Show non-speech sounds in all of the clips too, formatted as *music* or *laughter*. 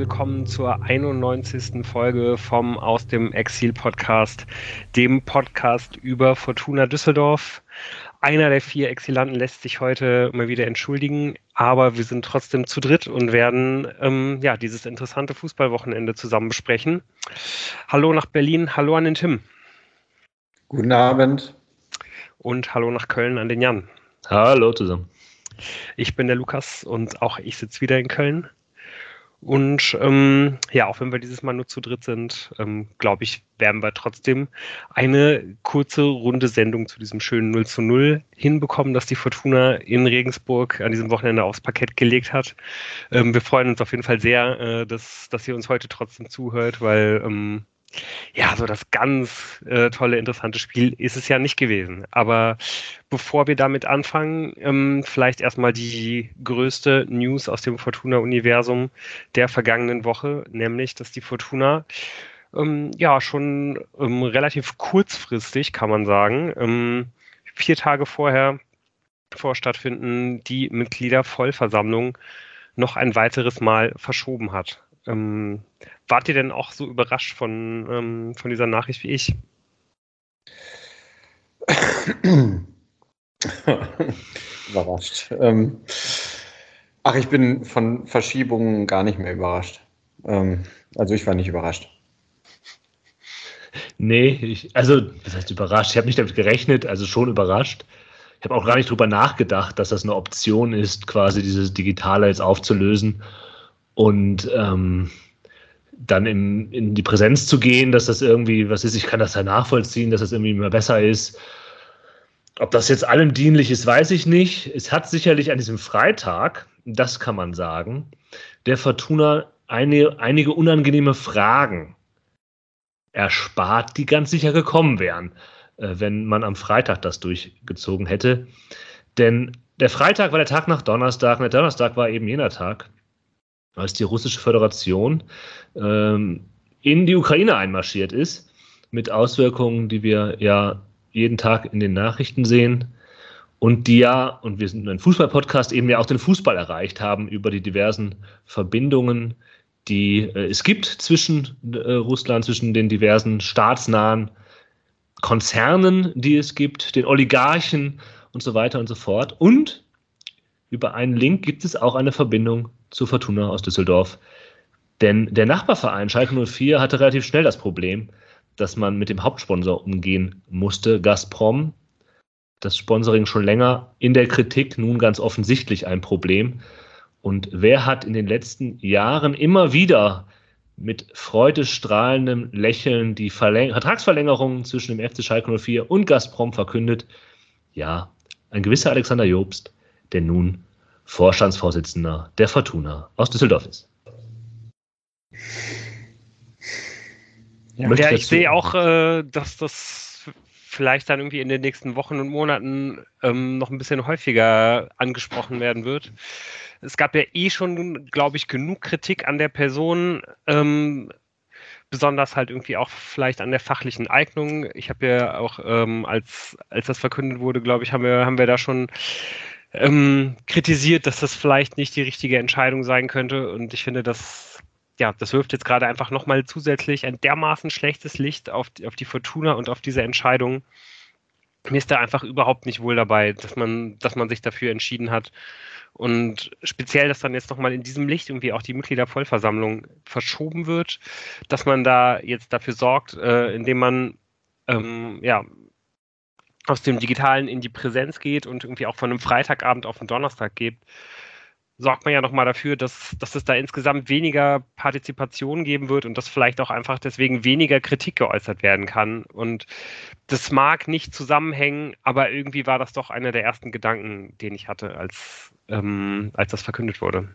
willkommen zur 91. Folge vom Aus dem Exil Podcast, dem Podcast über Fortuna Düsseldorf. Einer der vier Exilanten lässt sich heute mal wieder entschuldigen, aber wir sind trotzdem zu dritt und werden ähm, ja dieses interessante Fußballwochenende zusammen besprechen. Hallo nach Berlin, hallo an den Tim. Guten Abend. Und hallo nach Köln an den Jan. Hallo zusammen. Ich bin der Lukas und auch ich sitze wieder in Köln. Und ähm, ja, auch wenn wir dieses Mal nur zu dritt sind, ähm, glaube ich, werden wir trotzdem eine kurze runde Sendung zu diesem schönen 0 zu 0 hinbekommen, das die Fortuna in Regensburg an diesem Wochenende aufs Parkett gelegt hat. Ähm, wir freuen uns auf jeden Fall sehr, äh, dass, dass ihr uns heute trotzdem zuhört, weil ähm, ja, so das ganz äh, tolle, interessante Spiel ist es ja nicht gewesen. Aber bevor wir damit anfangen, ähm, vielleicht erstmal die größte News aus dem Fortuna-Universum der vergangenen Woche, nämlich, dass die Fortuna ähm, ja schon ähm, relativ kurzfristig, kann man sagen, ähm, vier Tage vorher vor Stattfinden die Mitgliedervollversammlung noch ein weiteres Mal verschoben hat. Ähm, wart ihr denn auch so überrascht von, ähm, von dieser Nachricht wie ich? *coughs* überrascht. Ähm, ach, ich bin von Verschiebungen gar nicht mehr überrascht. Ähm, also ich war nicht überrascht. Nee, ich, also, was heißt überrascht? Ich habe nicht damit gerechnet, also schon überrascht. Ich habe auch gar nicht drüber nachgedacht, dass das eine Option ist, quasi dieses Digitale jetzt aufzulösen. Und ähm, dann in, in die Präsenz zu gehen, dass das irgendwie, was ist, ich kann das ja nachvollziehen, dass das irgendwie immer besser ist. Ob das jetzt allem dienlich ist, weiß ich nicht. Es hat sicherlich an diesem Freitag, das kann man sagen, der Fortuna eine, einige unangenehme Fragen erspart, die ganz sicher gekommen wären, äh, wenn man am Freitag das durchgezogen hätte. Denn der Freitag war der Tag nach Donnerstag und der Donnerstag war eben jener Tag, als die russische Föderation ähm, in die Ukraine einmarschiert ist, mit Auswirkungen, die wir ja jeden Tag in den Nachrichten sehen und die ja, und wir sind ein Fußball-Podcast, eben ja auch den Fußball erreicht haben über die diversen Verbindungen, die äh, es gibt zwischen äh, Russland, zwischen den diversen staatsnahen Konzernen, die es gibt, den Oligarchen und so weiter und so fort. Und über einen Link gibt es auch eine Verbindung zu Fortuna aus Düsseldorf. Denn der Nachbarverein Schalke 04 hatte relativ schnell das Problem, dass man mit dem Hauptsponsor umgehen musste, Gazprom. Das Sponsoring schon länger in der Kritik, nun ganz offensichtlich ein Problem. Und wer hat in den letzten Jahren immer wieder mit freudestrahlendem Lächeln die Verläng Vertragsverlängerung zwischen dem FC Schalke 04 und Gazprom verkündet? Ja, ein gewisser Alexander Jobst, der nun Vorstandsvorsitzender der Fortuna aus Düsseldorf ist. Ja, ja ich sehe auch, äh, dass das vielleicht dann irgendwie in den nächsten Wochen und Monaten ähm, noch ein bisschen häufiger angesprochen werden wird. Es gab ja eh schon, glaube ich, genug Kritik an der Person, ähm, besonders halt irgendwie auch vielleicht an der fachlichen Eignung. Ich habe ja auch, ähm, als, als das verkündet wurde, glaube ich, haben wir, haben wir da schon ähm, kritisiert, dass das vielleicht nicht die richtige Entscheidung sein könnte. Und ich finde, das, ja, das wirft jetzt gerade einfach nochmal zusätzlich ein dermaßen schlechtes Licht auf, auf die Fortuna und auf diese Entscheidung. Mir ist da einfach überhaupt nicht wohl dabei, dass man, dass man sich dafür entschieden hat. Und speziell, dass dann jetzt nochmal in diesem Licht irgendwie auch die Mitgliedervollversammlung verschoben wird, dass man da jetzt dafür sorgt, äh, indem man ähm, ja, aus dem Digitalen in die Präsenz geht und irgendwie auch von einem Freitagabend auf einen Donnerstag geht, sorgt man ja nochmal dafür, dass, dass es da insgesamt weniger Partizipation geben wird und dass vielleicht auch einfach deswegen weniger Kritik geäußert werden kann. Und das mag nicht zusammenhängen, aber irgendwie war das doch einer der ersten Gedanken, den ich hatte, als, ähm, als das verkündet wurde.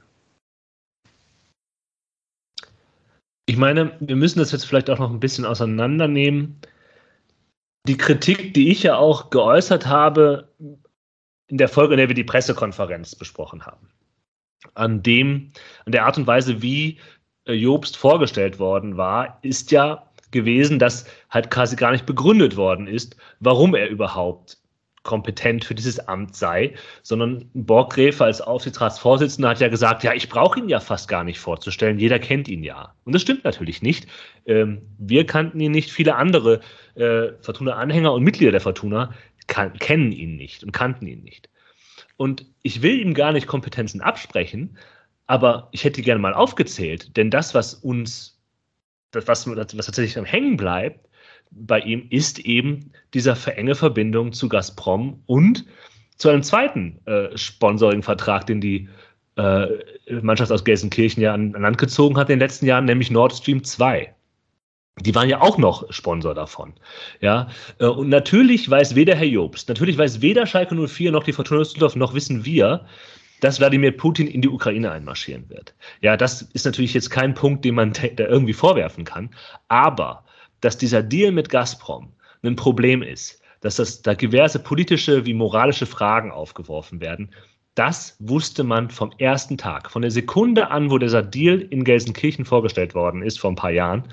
Ich meine, wir müssen das jetzt vielleicht auch noch ein bisschen auseinandernehmen die Kritik, die ich ja auch geäußert habe in der Folge, in der wir die Pressekonferenz besprochen haben, an dem, an der Art und Weise, wie äh, Jobst vorgestellt worden war, ist ja gewesen, dass halt quasi gar nicht begründet worden ist, warum er überhaupt kompetent für dieses Amt sei, sondern Borggräfe als Aufsichtsratsvorsitzender hat ja gesagt, ja, ich brauche ihn ja fast gar nicht vorzustellen, jeder kennt ihn ja. Und das stimmt natürlich nicht. Ähm, wir kannten ihn nicht, viele andere äh, Fortuna-Anhänger und Mitglieder der Fortuna kann, kennen ihn nicht und kannten ihn nicht. Und ich will ihm gar nicht Kompetenzen absprechen, aber ich hätte gerne mal aufgezählt, denn das, was uns, das, was, was tatsächlich am Hängen bleibt, bei ihm ist eben dieser verenge Verbindung zu Gazprom und zu einem zweiten äh, Sponsoring-Vertrag, den die äh, Mannschaft aus Gelsenkirchen ja an, an Land gezogen hat in den letzten Jahren, nämlich Nord Stream 2. Die waren ja auch noch Sponsor davon. Ja, äh, und natürlich weiß weder Herr Jobst, natürlich weiß weder Schalke 04 noch die Fortuna Düsseldorf, noch wissen wir, dass Wladimir Putin in die Ukraine einmarschieren wird. Ja, das ist natürlich jetzt kein Punkt, den man da irgendwie vorwerfen kann. Aber dass dieser Deal mit Gazprom ein Problem ist, dass das, da diverse politische wie moralische Fragen aufgeworfen werden, das wusste man vom ersten Tag. Von der Sekunde an, wo dieser Deal in Gelsenkirchen vorgestellt worden ist, vor ein paar Jahren,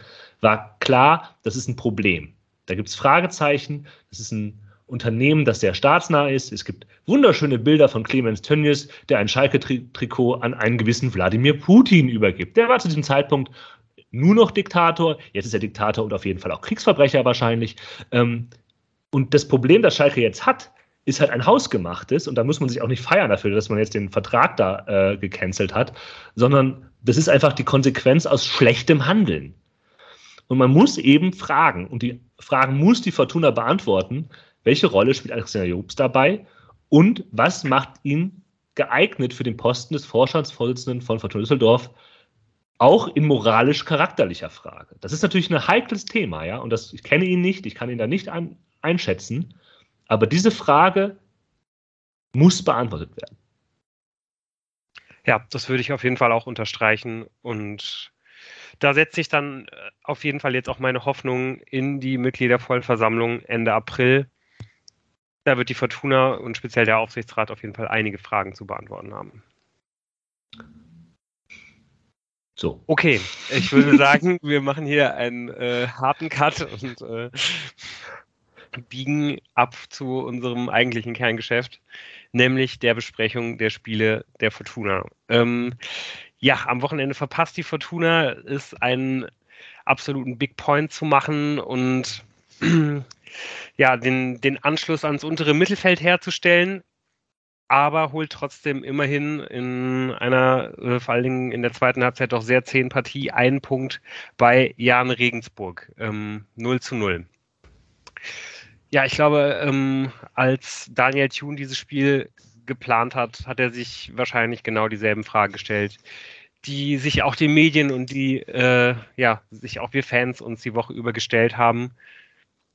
war klar, das ist ein Problem. Da gibt es Fragezeichen, das ist ein Unternehmen, das sehr staatsnah ist. Es gibt wunderschöne Bilder von Clemens Tönnies, der ein Schalke-Trikot an einen gewissen Wladimir Putin übergibt. Der war zu diesem Zeitpunkt nur noch Diktator, jetzt ist er Diktator und auf jeden Fall auch Kriegsverbrecher wahrscheinlich. Ähm, und das Problem, das Schalke jetzt hat, ist halt ein hausgemachtes und da muss man sich auch nicht feiern dafür, dass man jetzt den Vertrag da äh, gecancelt hat, sondern das ist einfach die Konsequenz aus schlechtem Handeln. Und man muss eben fragen, und die Fragen muss die Fortuna beantworten, welche Rolle spielt Alexander Jobs dabei und was macht ihn geeignet für den Posten des Vorstandsvorsitzenden von Fortuna Düsseldorf, auch in moralisch-charakterlicher Frage. Das ist natürlich ein heikles Thema, ja, und das, ich kenne ihn nicht, ich kann ihn da nicht ein, einschätzen, aber diese Frage muss beantwortet werden. Ja, das würde ich auf jeden Fall auch unterstreichen und da setze ich dann äh, auf jeden Fall jetzt auch meine Hoffnung in die Mitgliedervollversammlung Ende April. Da wird die Fortuna und speziell der Aufsichtsrat auf jeden Fall einige Fragen zu beantworten haben. So. Okay, ich würde sagen, *laughs* wir machen hier einen äh, harten Cut und äh, biegen ab zu unserem eigentlichen Kerngeschäft, nämlich der Besprechung der Spiele der Fortuna. Ähm, ja, am Wochenende verpasst die Fortuna, ist einen absoluten Big Point zu machen und *clears throat* ja, den, den Anschluss ans untere Mittelfeld herzustellen aber holt trotzdem immerhin in einer, äh, vor allen Dingen in der zweiten Halbzeit doch sehr zehn Partie einen Punkt bei Jan Regensburg. Ähm, 0 zu 0. Ja, ich glaube, ähm, als Daniel Thune dieses Spiel geplant hat, hat er sich wahrscheinlich genau dieselben Fragen gestellt, die sich auch die Medien und die, äh, ja, sich auch wir Fans uns die Woche über gestellt haben.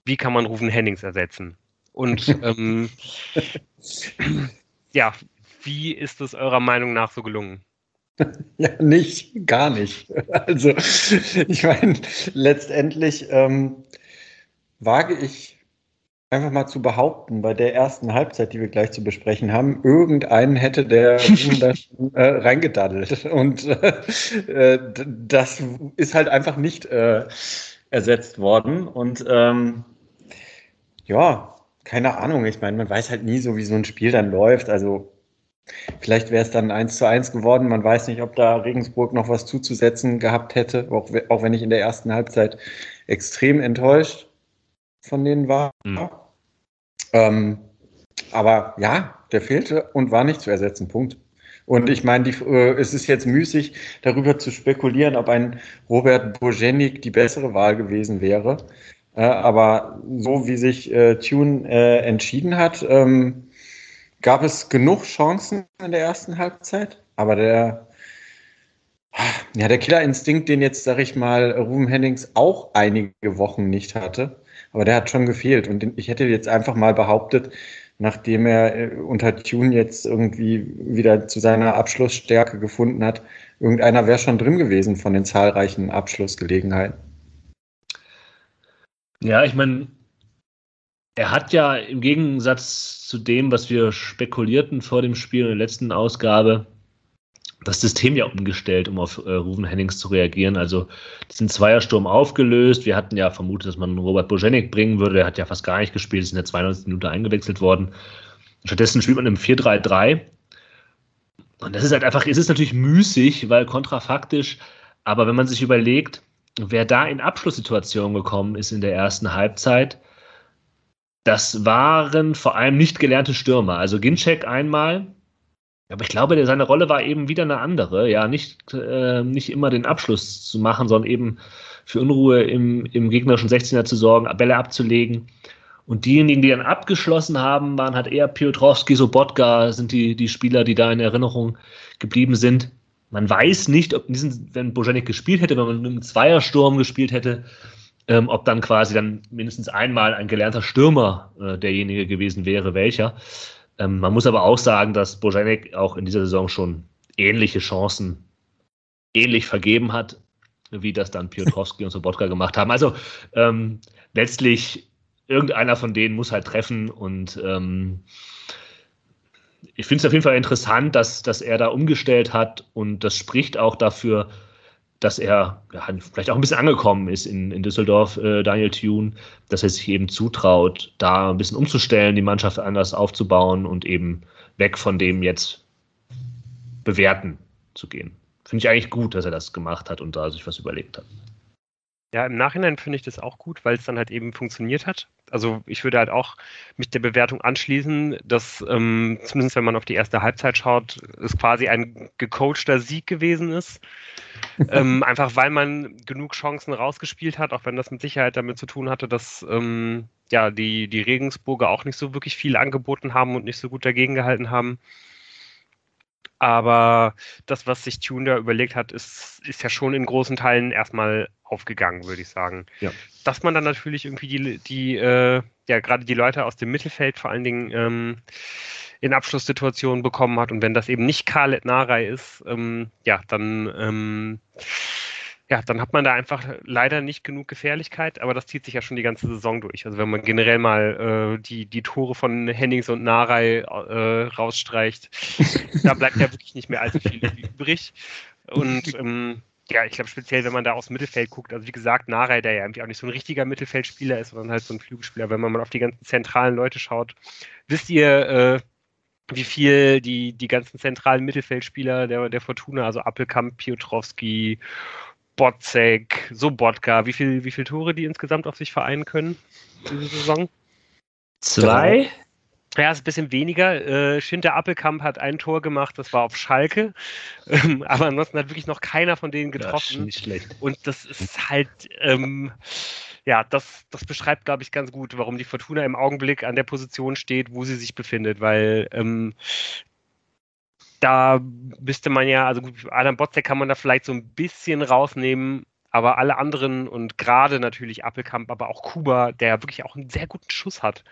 Wie kann man Rufen Hennings ersetzen? Und *laughs* ähm, ja, wie ist es eurer Meinung nach so gelungen? Ja, *laughs* nicht, gar nicht. *laughs* Also, ich meine, letztendlich ähm, wage ich einfach mal zu behaupten, bei der ersten Halbzeit, die wir gleich zu besprechen haben, irgendeinen hätte der *laughs* äh, reingedaddelt. Und äh, das ist halt einfach nicht äh, ersetzt worden. Und ähm, ja, keine Ahnung. Ich meine, man weiß halt nie so, wie so ein Spiel dann läuft. Also vielleicht wäre es dann 1 zu 1 geworden. Man weiß nicht, ob da Regensburg noch was zuzusetzen gehabt hätte, auch, auch wenn ich in der ersten Halbzeit extrem enttäuscht von denen war. Mhm. Ähm, aber ja, der fehlte und war nicht zu ersetzen. Punkt. Und ich meine, äh, es ist jetzt müßig, darüber zu spekulieren, ob ein Robert Bojenik die bessere Wahl gewesen wäre. Äh, aber so wie sich äh, Tune äh, entschieden hat, ähm, gab es genug Chancen in der ersten Halbzeit. Aber der, ja, der Killerinstinkt, den jetzt, sag ich mal, Ruben Hennings auch einige Wochen nicht hatte, aber der hat schon gefehlt. Und ich hätte jetzt einfach mal behauptet, nachdem er äh, unter Tune jetzt irgendwie wieder zu seiner Abschlussstärke gefunden hat, irgendeiner wäre schon drin gewesen von den zahlreichen Abschlussgelegenheiten. Ja, ich meine, er hat ja im Gegensatz zu dem, was wir spekulierten vor dem Spiel in der letzten Ausgabe, das System ja umgestellt, um auf äh, Ruven Hennings zu reagieren. Also diesen Zweiersturm aufgelöst. Wir hatten ja vermutet, dass man Robert Bojenik bringen würde. Der hat ja fast gar nicht gespielt, ist in der 92. Minute eingewechselt worden. Stattdessen spielt man im 4-3-3. Und das ist halt einfach, es ist natürlich müßig, weil kontrafaktisch, aber wenn man sich überlegt, wer da in Abschlusssituationen gekommen ist in der ersten Halbzeit, das waren vor allem nicht gelernte Stürmer. Also Ginczek einmal, aber ich glaube, seine Rolle war eben wieder eine andere. Ja, nicht, äh, nicht immer den Abschluss zu machen, sondern eben für Unruhe im, im gegnerischen 16er zu sorgen, Bälle abzulegen. Und diejenigen, die dann abgeschlossen haben, waren halt eher Piotrowski, Sobotka, sind die, die Spieler, die da in Erinnerung geblieben sind. Man weiß nicht, ob diesen, wenn Bojanik gespielt hätte, wenn man mit einem Zweiersturm gespielt hätte, ähm, ob dann quasi dann mindestens einmal ein gelernter Stürmer äh, derjenige gewesen wäre, welcher. Ähm, man muss aber auch sagen, dass Bojanek auch in dieser Saison schon ähnliche Chancen ähnlich vergeben hat, wie das dann Piotrowski und Sobotka gemacht haben. Also ähm, letztlich irgendeiner von denen muss halt treffen und ähm, ich finde es auf jeden Fall interessant, dass, dass er da umgestellt hat und das spricht auch dafür, dass er ja, vielleicht auch ein bisschen angekommen ist in, in Düsseldorf, äh, Daniel Thune, dass er sich eben zutraut, da ein bisschen umzustellen, die Mannschaft anders aufzubauen und eben weg von dem jetzt bewerten zu gehen. Finde ich eigentlich gut, dass er das gemacht hat und da sich was überlegt hat. Ja, im Nachhinein finde ich das auch gut, weil es dann halt eben funktioniert hat. Also ich würde halt auch mich der Bewertung anschließen, dass ähm, zumindest wenn man auf die erste Halbzeit schaut, es quasi ein gecoachter Sieg gewesen ist. *laughs* ähm, einfach weil man genug Chancen rausgespielt hat, auch wenn das mit Sicherheit damit zu tun hatte, dass ähm, ja die, die Regensburger auch nicht so wirklich viel angeboten haben und nicht so gut dagegen gehalten haben. Aber das, was sich Tune da überlegt hat, ist, ist ja schon in großen Teilen erstmal aufgegangen, würde ich sagen. Ja. Dass man dann natürlich irgendwie die, die äh, ja, gerade die Leute aus dem Mittelfeld vor allen Dingen ähm, in Abschlusssituationen bekommen hat und wenn das eben nicht Khaled Narei ist, ähm, ja, dann ähm, ja, dann hat man da einfach leider nicht genug Gefährlichkeit, aber das zieht sich ja schon die ganze Saison durch. Also wenn man generell mal äh, die, die Tore von Hennings und Narei äh, rausstreicht, *laughs* da bleibt ja wirklich nicht mehr allzu viel übrig. Und ähm, ja, ich glaube speziell, wenn man da aus dem Mittelfeld guckt, also wie gesagt, Narei, der ja irgendwie auch nicht so ein richtiger Mittelfeldspieler ist, sondern halt so ein Flügelspieler, wenn man mal auf die ganzen zentralen Leute schaut, wisst ihr, äh, wie viel die, die ganzen zentralen Mittelfeldspieler der, der Fortuna, also Appelkamp, Piotrowski Botzek, Sobotka, wie viel, wie viele Tore die insgesamt auf sich vereinen können diese Saison? Zwei? Ja, ist ein bisschen weniger. Äh, Schinter Appelkamp hat ein Tor gemacht, das war auf Schalke. *laughs* Ähm, aber ansonsten hat wirklich noch keiner von denen getroffen. Ja, nicht schlecht. Und das ist halt, ähm, ja, das, das beschreibt, glaube ich, ganz gut, warum die Fortuna im Augenblick an der Position steht, wo sie sich befindet, weil ähm, da müsste man ja, also Adam Botzek kann man da vielleicht so ein bisschen rausnehmen, aber alle anderen und gerade natürlich Appelkamp, aber auch Kuba, der wirklich auch einen sehr guten Schuss hat,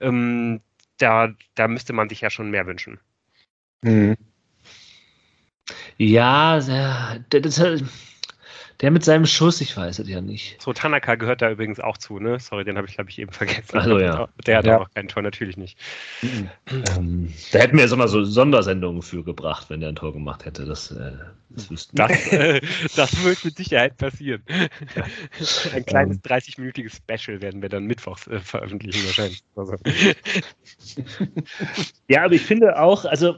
ähm, da, da müsste man sich ja schon mehr wünschen. Mhm. Ja, das, das, der mit seinem Schuss, ich weiß es ja nicht. So, Tanaka gehört da übrigens auch zu, ne? Sorry, den habe ich, glaube ich, eben vergessen. Also, ja. Der hat ja. auch kein Tor, natürlich nicht. Ähm, da hätten wir jetzt immer so Sondersendungen für gebracht, wenn der ein Tor gemacht hätte. Das, äh, das wüssten das, äh, das wird mit Sicherheit passieren. ein kleines 30-minütiges ähm. Special werden wir dann mittwochs äh, veröffentlichen, wahrscheinlich. Also. ja, aber ich finde auch, also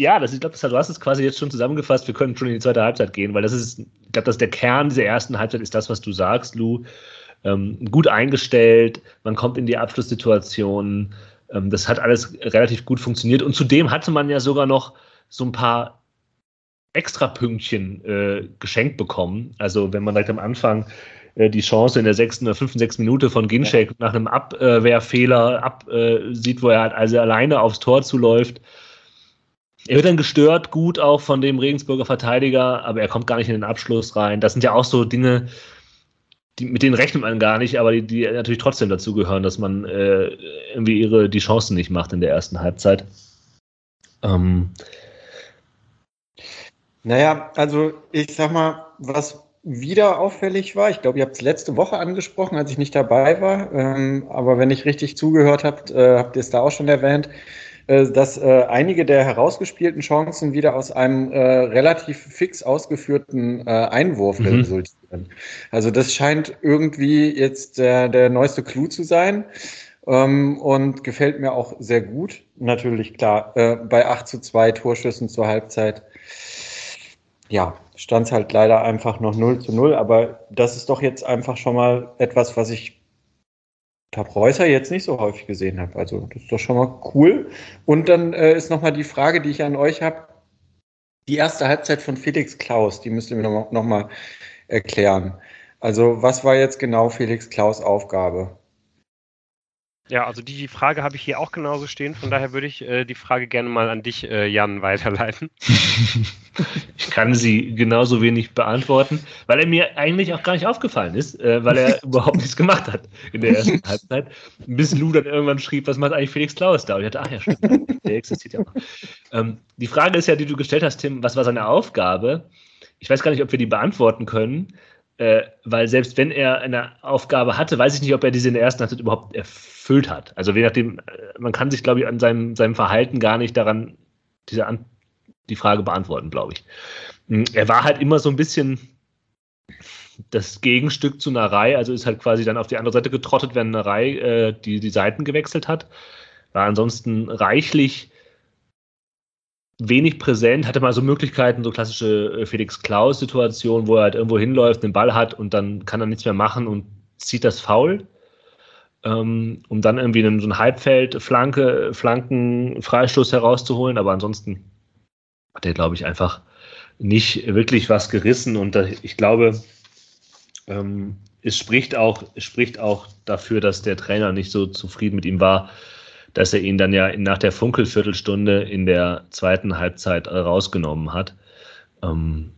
ja, das, ich glaube, du hast es quasi jetzt schon zusammengefasst. Wir können schon in die zweite Halbzeit gehen, weil das ist, ich glaube, dass der Kern dieser ersten Halbzeit ist das, was du sagst, Lou. Ähm, gut eingestellt, man kommt in die Abschlusssituation. Ähm, das hat alles relativ gut funktioniert. Und zudem hatte man ja sogar noch so ein paar Extrapünktchen äh, geschenkt bekommen. Also, wenn man direkt am Anfang äh, die Chance in der sechsten oder fünften, sechsten Minute von Ginczek ja. nach einem Abwehrfehler ab, äh, sieht, wo er halt also alleine aufs Tor zuläuft er wird dann gestört, gut auch von dem Regensburger Verteidiger, aber er kommt gar nicht in den Abschluss rein. Das sind ja auch so Dinge, die, mit denen rechnet man gar nicht, aber die, die natürlich trotzdem dazu gehören, dass man äh, irgendwie ihre, die Chancen nicht macht in der ersten Halbzeit. Ähm. Naja, also ich sag mal, was wieder auffällig war, ich glaube, ihr habt es letzte Woche angesprochen, als ich nicht dabei war, ähm, aber wenn ich richtig zugehört habt, äh, habt ihr es da auch schon erwähnt, äh, dass äh, einige der herausgespielten Chancen wieder aus einem äh, relativ fix ausgeführten äh, Einwurf mhm. resultieren. Also das scheint irgendwie jetzt der, der neueste Clou zu sein. Ähm, und gefällt mir auch sehr gut. Natürlich, klar, äh, bei 8 zu 2 Torschüssen zur Halbzeit. Ja, stand es halt leider einfach noch 0 zu 0, aber das ist doch jetzt einfach schon mal etwas, was ich Tab Reusser jetzt nicht so häufig gesehen habe. Also das ist doch schon mal cool. Und dann äh, ist nochmal die Frage, die ich an euch habe. Die erste Halbzeit von Felix Klaus, die müsst ihr mir nochmal noch erklären. Also was war jetzt genau Felix Klaus Aufgabe? Ja, also die Frage habe ich hier auch genauso stehen. Von daher würde ich äh, die Frage gerne mal an dich, äh, Jan, weiterleiten. *laughs* *laughs* ich kann sie genauso wenig beantworten, weil er mir eigentlich auch gar nicht aufgefallen ist, äh, weil er *laughs* überhaupt nichts gemacht hat in der ersten Halbzeit. Bis Lou dann irgendwann schrieb, was macht eigentlich Felix Klaus da? Und ich dachte, ach ja, stimmt, der existiert ja noch. Ähm, die Frage ist ja, die du gestellt hast, Tim, was war seine Aufgabe? Ich weiß gar nicht, ob wir die beantworten können. Äh, weil selbst wenn er eine Aufgabe hatte, weiß ich nicht, ob er diese in der ersten Halbzeit überhaupt erfüllt hat. Also je nachdem, äh, man kann sich, glaube ich, an seinem, seinem Verhalten gar nicht daran diese An die Frage beantworten, glaube ich. Hm, er war halt immer so ein bisschen das Gegenstück zu Narei, also ist halt quasi dann auf die andere Seite getrottet, wenn Narei äh, die, die Seiten gewechselt hat. War ansonsten reichlich wenig präsent, hatte mal so Möglichkeiten, so klassische äh, Felix Klaus-Situationen, wo er halt irgendwo hinläuft, den Ball hat und dann kann er nichts mehr machen und zieht das faul, ähm, um dann irgendwie einen, so ein Halbfeld, Flanke, Flanken, Freistoß herauszuholen. Aber ansonsten hat er, glaube ich, einfach nicht wirklich was gerissen und da, ich glaube, ähm, es spricht auch, es spricht auch dafür, dass der Trainer nicht so zufrieden mit ihm war, dass er ihn dann ja nach der Funkelviertelstunde in der zweiten Halbzeit rausgenommen hat. Ähm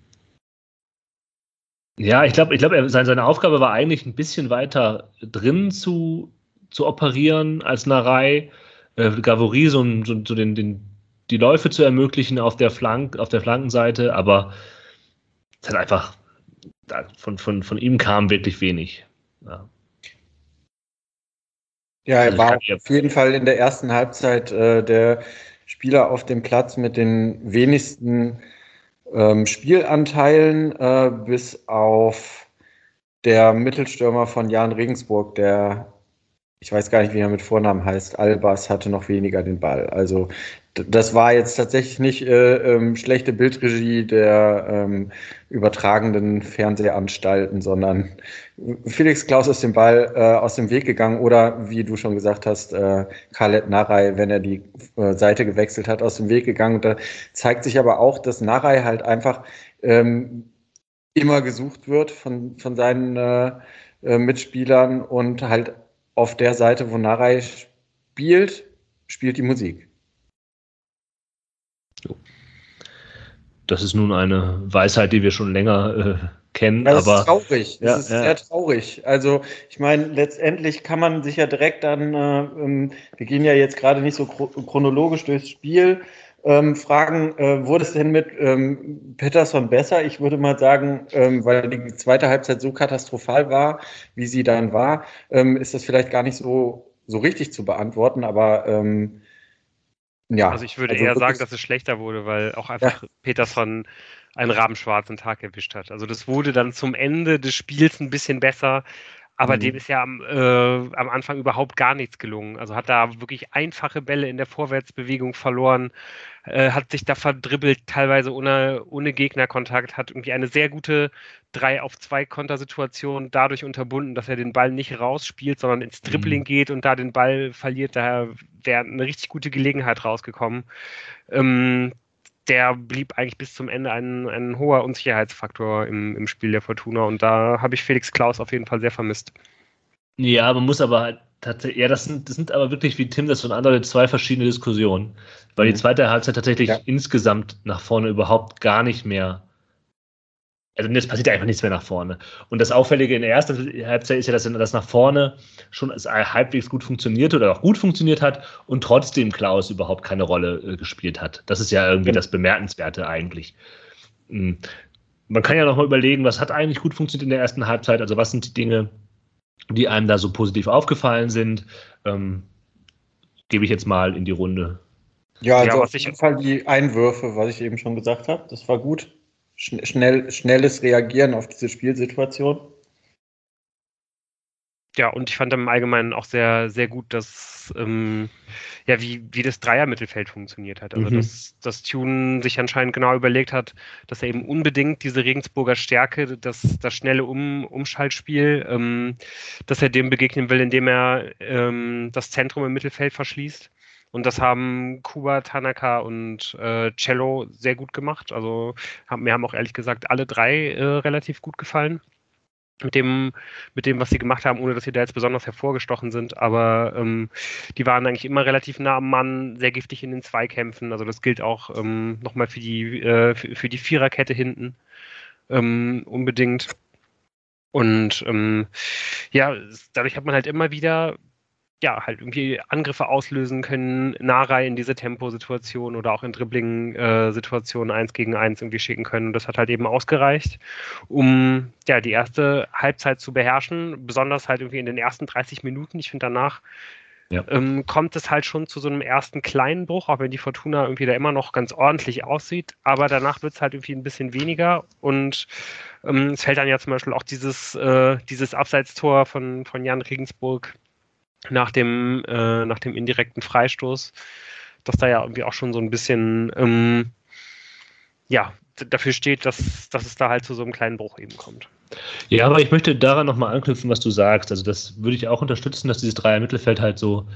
ja, ich glaube, ich glaub, seine Aufgabe war eigentlich ein bisschen weiter drin zu, zu operieren als Narei. Äh, Gavory so, so, so den, den, die Läufe zu ermöglichen auf der, Flank, auf der Flankenseite, aber es hat einfach von, von, von ihm kam wirklich wenig. Ja. Ja, er also war auf jeden Fall in der ersten Halbzeit äh, der Spieler auf dem Platz mit den wenigsten ähm, Spielanteilen, äh, bis auf der Mittelstürmer von Jan Regensburg, der, ich weiß gar nicht, wie er mit Vornamen heißt, Albers hatte noch weniger den Ball. Also das war jetzt tatsächlich nicht äh, ähm, schlechte Bildregie der ähm, übertragenden Fernsehanstalten, sondern Felix Klaus ist dem Ball äh, aus dem Weg gegangen oder wie du schon gesagt hast, äh, Khaled Narei, wenn er die äh, Seite gewechselt hat, aus dem Weg gegangen. Und da zeigt sich aber auch, dass Narei halt einfach ähm, immer gesucht wird von, von seinen äh, äh, Mitspielern und halt auf der Seite, wo Narei spielt, spielt die Musik. Das ist nun eine Weisheit, die wir schon länger äh, kennen. Das aber, ist traurig. Das ja, ist ja. sehr traurig. Also ich meine, letztendlich kann man sich ja direkt dann, äh, ähm, wir gehen ja jetzt gerade nicht so chronologisch durchs Spiel, ähm, fragen, äh, wurde es denn mit ähm, Peterson besser? Ich würde mal sagen, ähm, weil die zweite Halbzeit so katastrophal war, wie sie dann war, ähm, ist das vielleicht gar nicht so, so richtig zu beantworten, aber ähm, ja. Also ich würde also eher sagen, dass es schlechter wurde, weil auch einfach ja. Peterson einen rabenschwarzen Tag erwischt hat. Also das wurde dann zum Ende des Spiels ein bisschen besser, aber mhm. dem ist ja am, äh, am Anfang überhaupt gar nichts gelungen. Also hat da wirklich einfache Bälle in der Vorwärtsbewegung verloren, äh, hat sich da verdribbelt, teilweise ohne, ohne Gegnerkontakt, hat irgendwie eine sehr gute 3 auf 2 Kontersituation dadurch unterbunden, dass er den Ball nicht rausspielt, sondern ins Dribbling mhm. geht und da den Ball verliert. Daher wäre eine richtig gute Gelegenheit rausgekommen. Ähm, der blieb eigentlich bis zum Ende ein, ein hoher Unsicherheitsfaktor im, im Spiel der Fortuna und da habe ich Felix Klaus auf jeden Fall sehr vermisst. Ja, man muss aber tatsächlich, ja, das sind, das sind aber wirklich, wie Tim das von anderen, zwei verschiedene Diskussionen, weil mhm. die zweite Halbzeit tatsächlich ja. insgesamt nach vorne überhaupt gar nicht mehr also es passiert einfach nichts mehr nach vorne. Und das Auffällige in der ersten Halbzeit ist ja, dass das nach vorne schon halbwegs gut funktioniert oder auch gut funktioniert hat und trotzdem Klaus überhaupt keine Rolle äh, gespielt hat. Das ist ja irgendwie das Bemerkenswerte eigentlich. Mhm. Man kann ja noch mal überlegen, was hat eigentlich gut funktioniert in der ersten Halbzeit? Also was sind die Dinge, die einem da so positiv aufgefallen sind? Ähm, gebe ich jetzt mal in die Runde. Ja, also ja, auf jeden Fall die Einwürfe, was ich eben schon gesagt habe, das war gut. Schnell, schnelles Reagieren auf diese Spielsituation. Ja, und ich fand im Allgemeinen auch sehr, sehr gut, dass ähm, ja, wie, wie das Dreier-Mittelfeld funktioniert hat. Also mhm. dass, dass Tune sich anscheinend genau überlegt hat, dass er eben unbedingt diese Regensburger Stärke, das, das schnelle um Umschaltspiel, ähm, dass er dem begegnen will, indem er ähm, das Zentrum im Mittelfeld verschließt. Und das haben Kuba, Tanaka und äh, Cello sehr gut gemacht. Also haben, mir haben auch ehrlich gesagt alle drei äh, relativ gut gefallen mit dem, mit dem, was sie gemacht haben, ohne dass sie da jetzt besonders hervorgestochen sind. Aber ähm, die waren eigentlich immer relativ nah am Mann, sehr giftig in den Zweikämpfen. Also das gilt auch ähm, nochmal für die, äh, für, für, die Viererkette hinten ähm, unbedingt. Und ähm, ja, dadurch hat man halt immer wieder ja, halt irgendwie Angriffe auslösen können, Nahreihe in diese Temposituation oder auch in Dribbling-Situationen äh, eins gegen eins irgendwie schicken können. Und das hat halt eben ausgereicht, um ja die erste Halbzeit zu beherrschen, besonders halt irgendwie in den ersten 30 Minuten. Ich finde danach ja. ähm, kommt es halt schon zu so einem ersten kleinen Bruch, auch wenn die Fortuna irgendwie da immer noch ganz ordentlich aussieht. Aber danach wird es halt irgendwie ein bisschen weniger und ähm, es fällt dann ja zum Beispiel auch dieses, äh, dieses Abseitstor von, von Jan Regensburg nach dem, äh, nach dem indirekten Freistoß, dass da ja irgendwie auch schon so ein bisschen, ähm, ja, dafür steht, dass, dass es da halt zu so einem kleinen Bruch eben kommt. Ja, aber ich möchte daran nochmal anknüpfen, was du sagst. Also das würde ich auch unterstützen, dass dieses Dreier-Mittelfeld halt so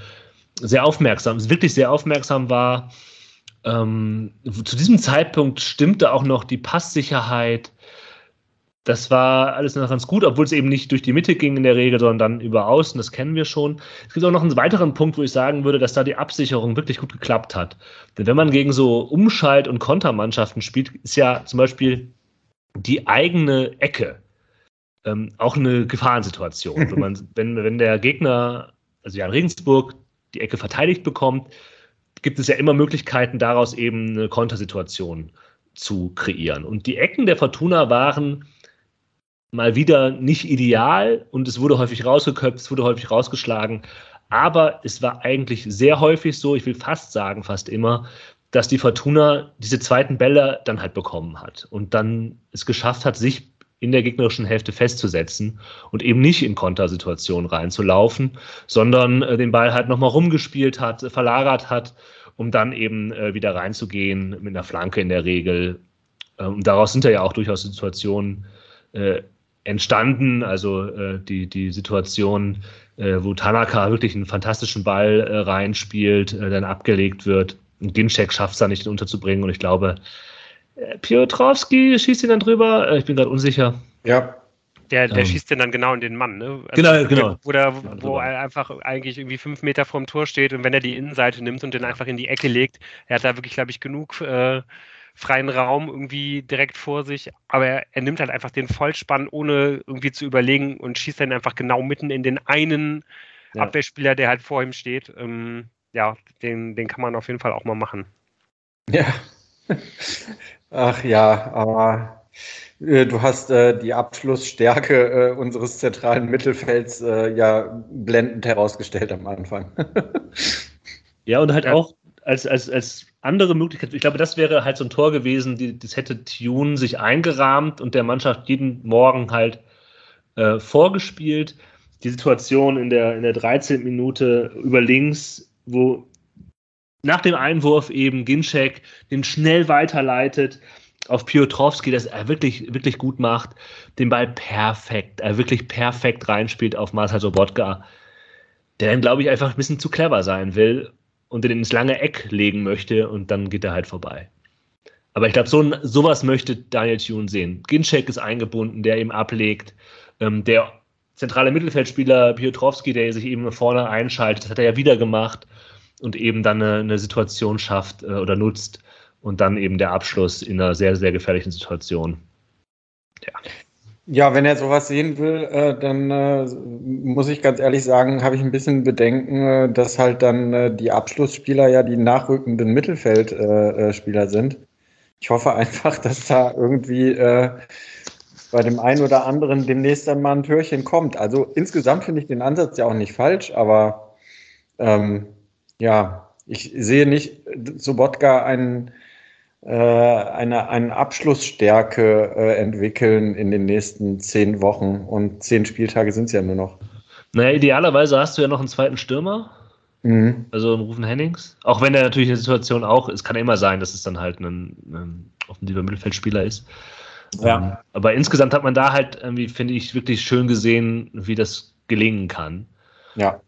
sehr aufmerksam, wirklich sehr aufmerksam war. Ähm, zu diesem Zeitpunkt stimmte auch noch die Passsicherheit, das war alles noch ganz gut, obwohl es eben nicht durch die Mitte ging in der Regel, sondern dann über außen, das kennen wir schon. Es gibt auch noch einen weiteren Punkt, wo ich sagen würde, dass da die Absicherung wirklich gut geklappt hat. Denn wenn man gegen so Umschalt- und Kontermannschaften spielt, ist ja zum Beispiel die eigene Ecke ähm, auch eine Gefahrensituation. wenn, man, *laughs* wenn, wenn der Gegner, also Jan Regensburg, die Ecke verteidigt bekommt, gibt es ja immer Möglichkeiten, daraus eben eine Kontersituation zu kreieren. Und die Ecken der Fortuna waren mal wieder nicht ideal und es wurde häufig rausgeköpft, es wurde häufig rausgeschlagen. Aber es war eigentlich sehr häufig so, ich will fast sagen, fast immer, dass die Fortuna diese zweiten Bälle dann halt bekommen hat und dann es geschafft hat, sich in der gegnerischen Hälfte festzusetzen und eben nicht in Kontersituationen reinzulaufen, sondern äh, den Ball halt nochmal rumgespielt hat, verlagert hat, um dann eben äh, wieder reinzugehen mit einer Flanke in der Regel. Ähm, und daraus sind ja auch durchaus Situationen äh, entstanden. Also äh, die, die Situation, äh, wo Tanaka wirklich einen fantastischen Ball äh, reinspielt, äh, dann abgelegt wird. Und Ginczek schafft es da nicht, ihn unterzubringen. Und ich glaube, äh, Piotrowski schießt ihn dann drüber. Äh, ich bin gerade unsicher. Ja. Der, der ähm. schießt den dann genau in den Mann, ne? Also genau, genau. Wo, der, wo er einfach eigentlich irgendwie fünf Meter vorm Tor steht und wenn er die Innenseite nimmt und den einfach in die Ecke legt, er hat da wirklich, glaube ich, genug äh, freien Raum irgendwie direkt vor sich, aber er, er, nimmt halt einfach den Vollspann, ohne irgendwie zu überlegen und schießt dann einfach genau mitten in den einen ja. Abwehrspieler, der halt vor ihm steht. Ähm, ja, den, den kann man auf jeden Fall auch mal machen. Ja. *laughs* Ach ja, aber äh, du hast äh, die Abschlussstärke äh, unseres zentralen Mittelfelds äh, ja blendend herausgestellt am Anfang. *laughs* ja, und halt ja. auch als, als, als andere Möglichkeit, ich glaube, das wäre halt so ein Tor gewesen, die, das hätte Tune sich eingerahmt und der Mannschaft jeden Morgen halt äh, vorgespielt. Die Situation in der, in der 13. Minute über links, wo nach dem Einwurf eben Ginczek den schnell weiterleitet auf Piotrowski, das er wirklich, wirklich gut macht, den Ball perfekt, er wirklich perfekt reinspielt auf Marcel Sobotka, der dann, glaube ich, einfach ein bisschen zu clever sein will und den ins lange Eck legen möchte und dann geht er halt vorbei. Aber ich glaube, so, sowas möchte Daniel Thune sehen. Ginczek ist eingebunden, der eben ablegt. Ähm, der zentrale Mittelfeldspieler Piotrowski, der sich eben vorne einschaltet, das hat er ja wieder gemacht und eben dann eine, eine Situation schafft äh, oder nutzt und dann eben der Abschluss in einer sehr, sehr gefährlichen Situation. Ja. Ja, wenn er sowas sehen will, äh, dann äh, muss ich ganz ehrlich sagen, habe ich ein bisschen Bedenken, äh, dass halt dann äh, die Abschlussspieler ja die nachrückenden Mittelfeldspieler äh, sind. Ich hoffe einfach, *laughs* dass da irgendwie äh, bei dem einen oder anderen demnächst dann mal ein Türchen kommt. Also insgesamt finde ich den Ansatz ja auch nicht falsch, aber ähm, ja, Ich sehe nicht Sobotka einen, äh, eine, eine Abschlussstärke äh, entwickeln in den nächsten zehn Wochen. Und zehn Spieltage sind es ja nur noch. Naja, idealerweise hast du ja noch einen zweiten Stürmer. Mhm. Also einen Rufen Hennings. Auch wenn er natürlich in der Situation auch, es kann ja immer sein, dass es dann halt ein, ein offensiver Mittelfeldspieler ist. Ja. Ähm, aber insgesamt hat man da halt irgendwie, finde ich, wirklich schön gesehen, wie das gelingen kann. Ja.